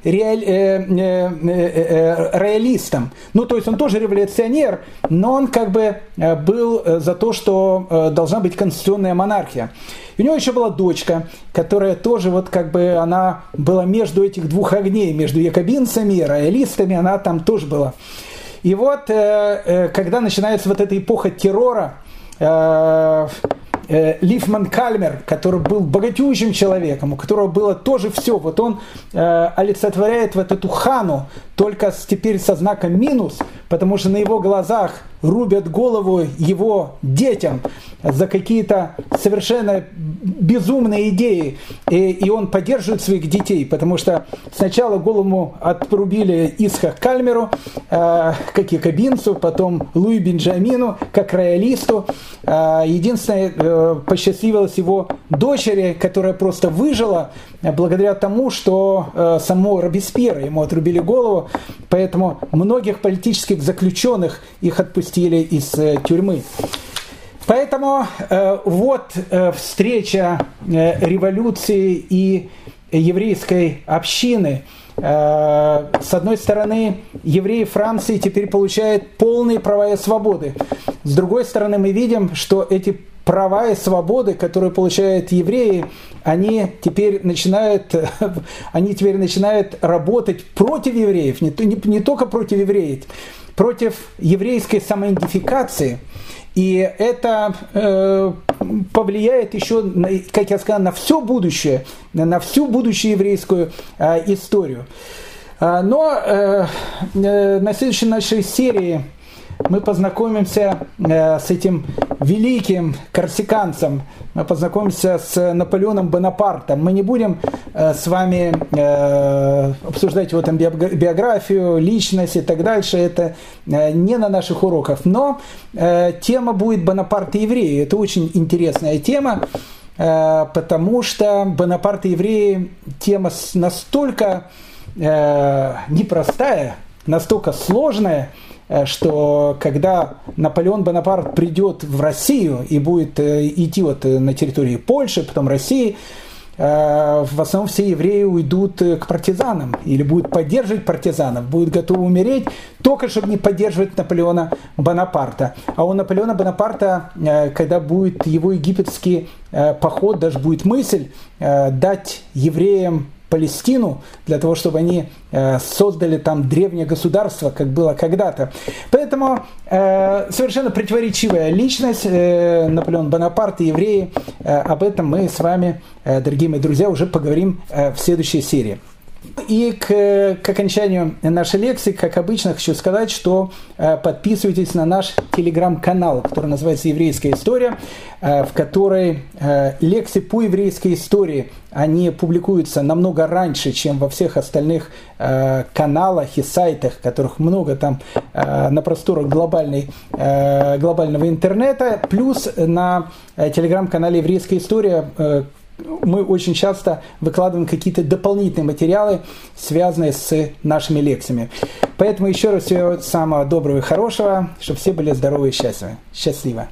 реалистом. Ну, то есть он тоже революционер, но он как бы был за то, что должна быть конституционная монархия. У него еще была дочка, которая тоже вот как бы она была между этих двух огней, между якобинцами и роялистами, она там тоже была. И вот, э, э, когда начинается вот эта эпоха террора, э, Лифман Кальмер, который был богатющим человеком, у которого было тоже все, вот он олицетворяет вот эту хану, только теперь со знаком минус, потому что на его глазах рубят голову его детям за какие-то совершенно безумные идеи. И, и он поддерживает своих детей, потому что сначала голову отрубили Исха Кальмеру, э, как якобинцу, потом Луи Бенджамину, как роялисту. Э, единственное, э, посчастливилось его дочери, которая просто выжила благодаря тому, что э, само Робеспьера ему отрубили голову, поэтому многих политических заключенных их отпустили из э, тюрьмы. Поэтому э, вот э, встреча э, революции и еврейской общины. Э, с одной стороны, евреи Франции теперь получают полные права и свободы. С другой стороны, мы видим, что эти права и свободы, которые получают евреи, они теперь начинают, *laughs* они теперь начинают работать против евреев, не, не, не только против евреев, против еврейской самоидентификации – и это э, повлияет еще, как я сказал, на все будущее, на всю будущую еврейскую э, историю. А, но э, э, на следующей нашей серии мы познакомимся э, с этим великим корсиканцем, мы познакомимся с Наполеоном Бонапартом. Мы не будем э, с вами э, обсуждать его там биографию, личность и так дальше, это не на наших уроках. Но тема будет Бонапарт и евреи. Это очень интересная тема, потому что Бонапарт и евреи тема настолько непростая, настолько сложная, что когда Наполеон Бонапарт придет в Россию и будет э, идти вот э, на территории Польши, потом России, в основном все евреи уйдут к партизанам или будут поддерживать партизанов, будут готовы умереть, только чтобы не поддерживать Наполеона Бонапарта. А у Наполеона Бонапарта, когда будет его египетский поход, даже будет мысль дать евреям Палестину, для того, чтобы они э, создали там древнее государство, как было когда-то. Поэтому э, совершенно противоречивая личность э, Наполеон Бонапарт и евреи. Об этом мы с вами, дорогие мои друзья, уже поговорим в следующей серии. И к, к окончанию нашей лекции, как обычно, хочу сказать, что э, подписывайтесь на наш телеграм-канал, который называется «Еврейская история», э, в которой э, лекции по еврейской истории, они публикуются намного раньше, чем во всех остальных э, каналах и сайтах, которых много там э, на просторах глобальной, э, глобального интернета, плюс на э, телеграм-канале «Еврейская история», э, мы очень часто выкладываем какие-то дополнительные материалы, связанные с нашими лекциями. Поэтому еще раз всего самого доброго и хорошего, чтобы все были здоровы и счастливы. Счастливо!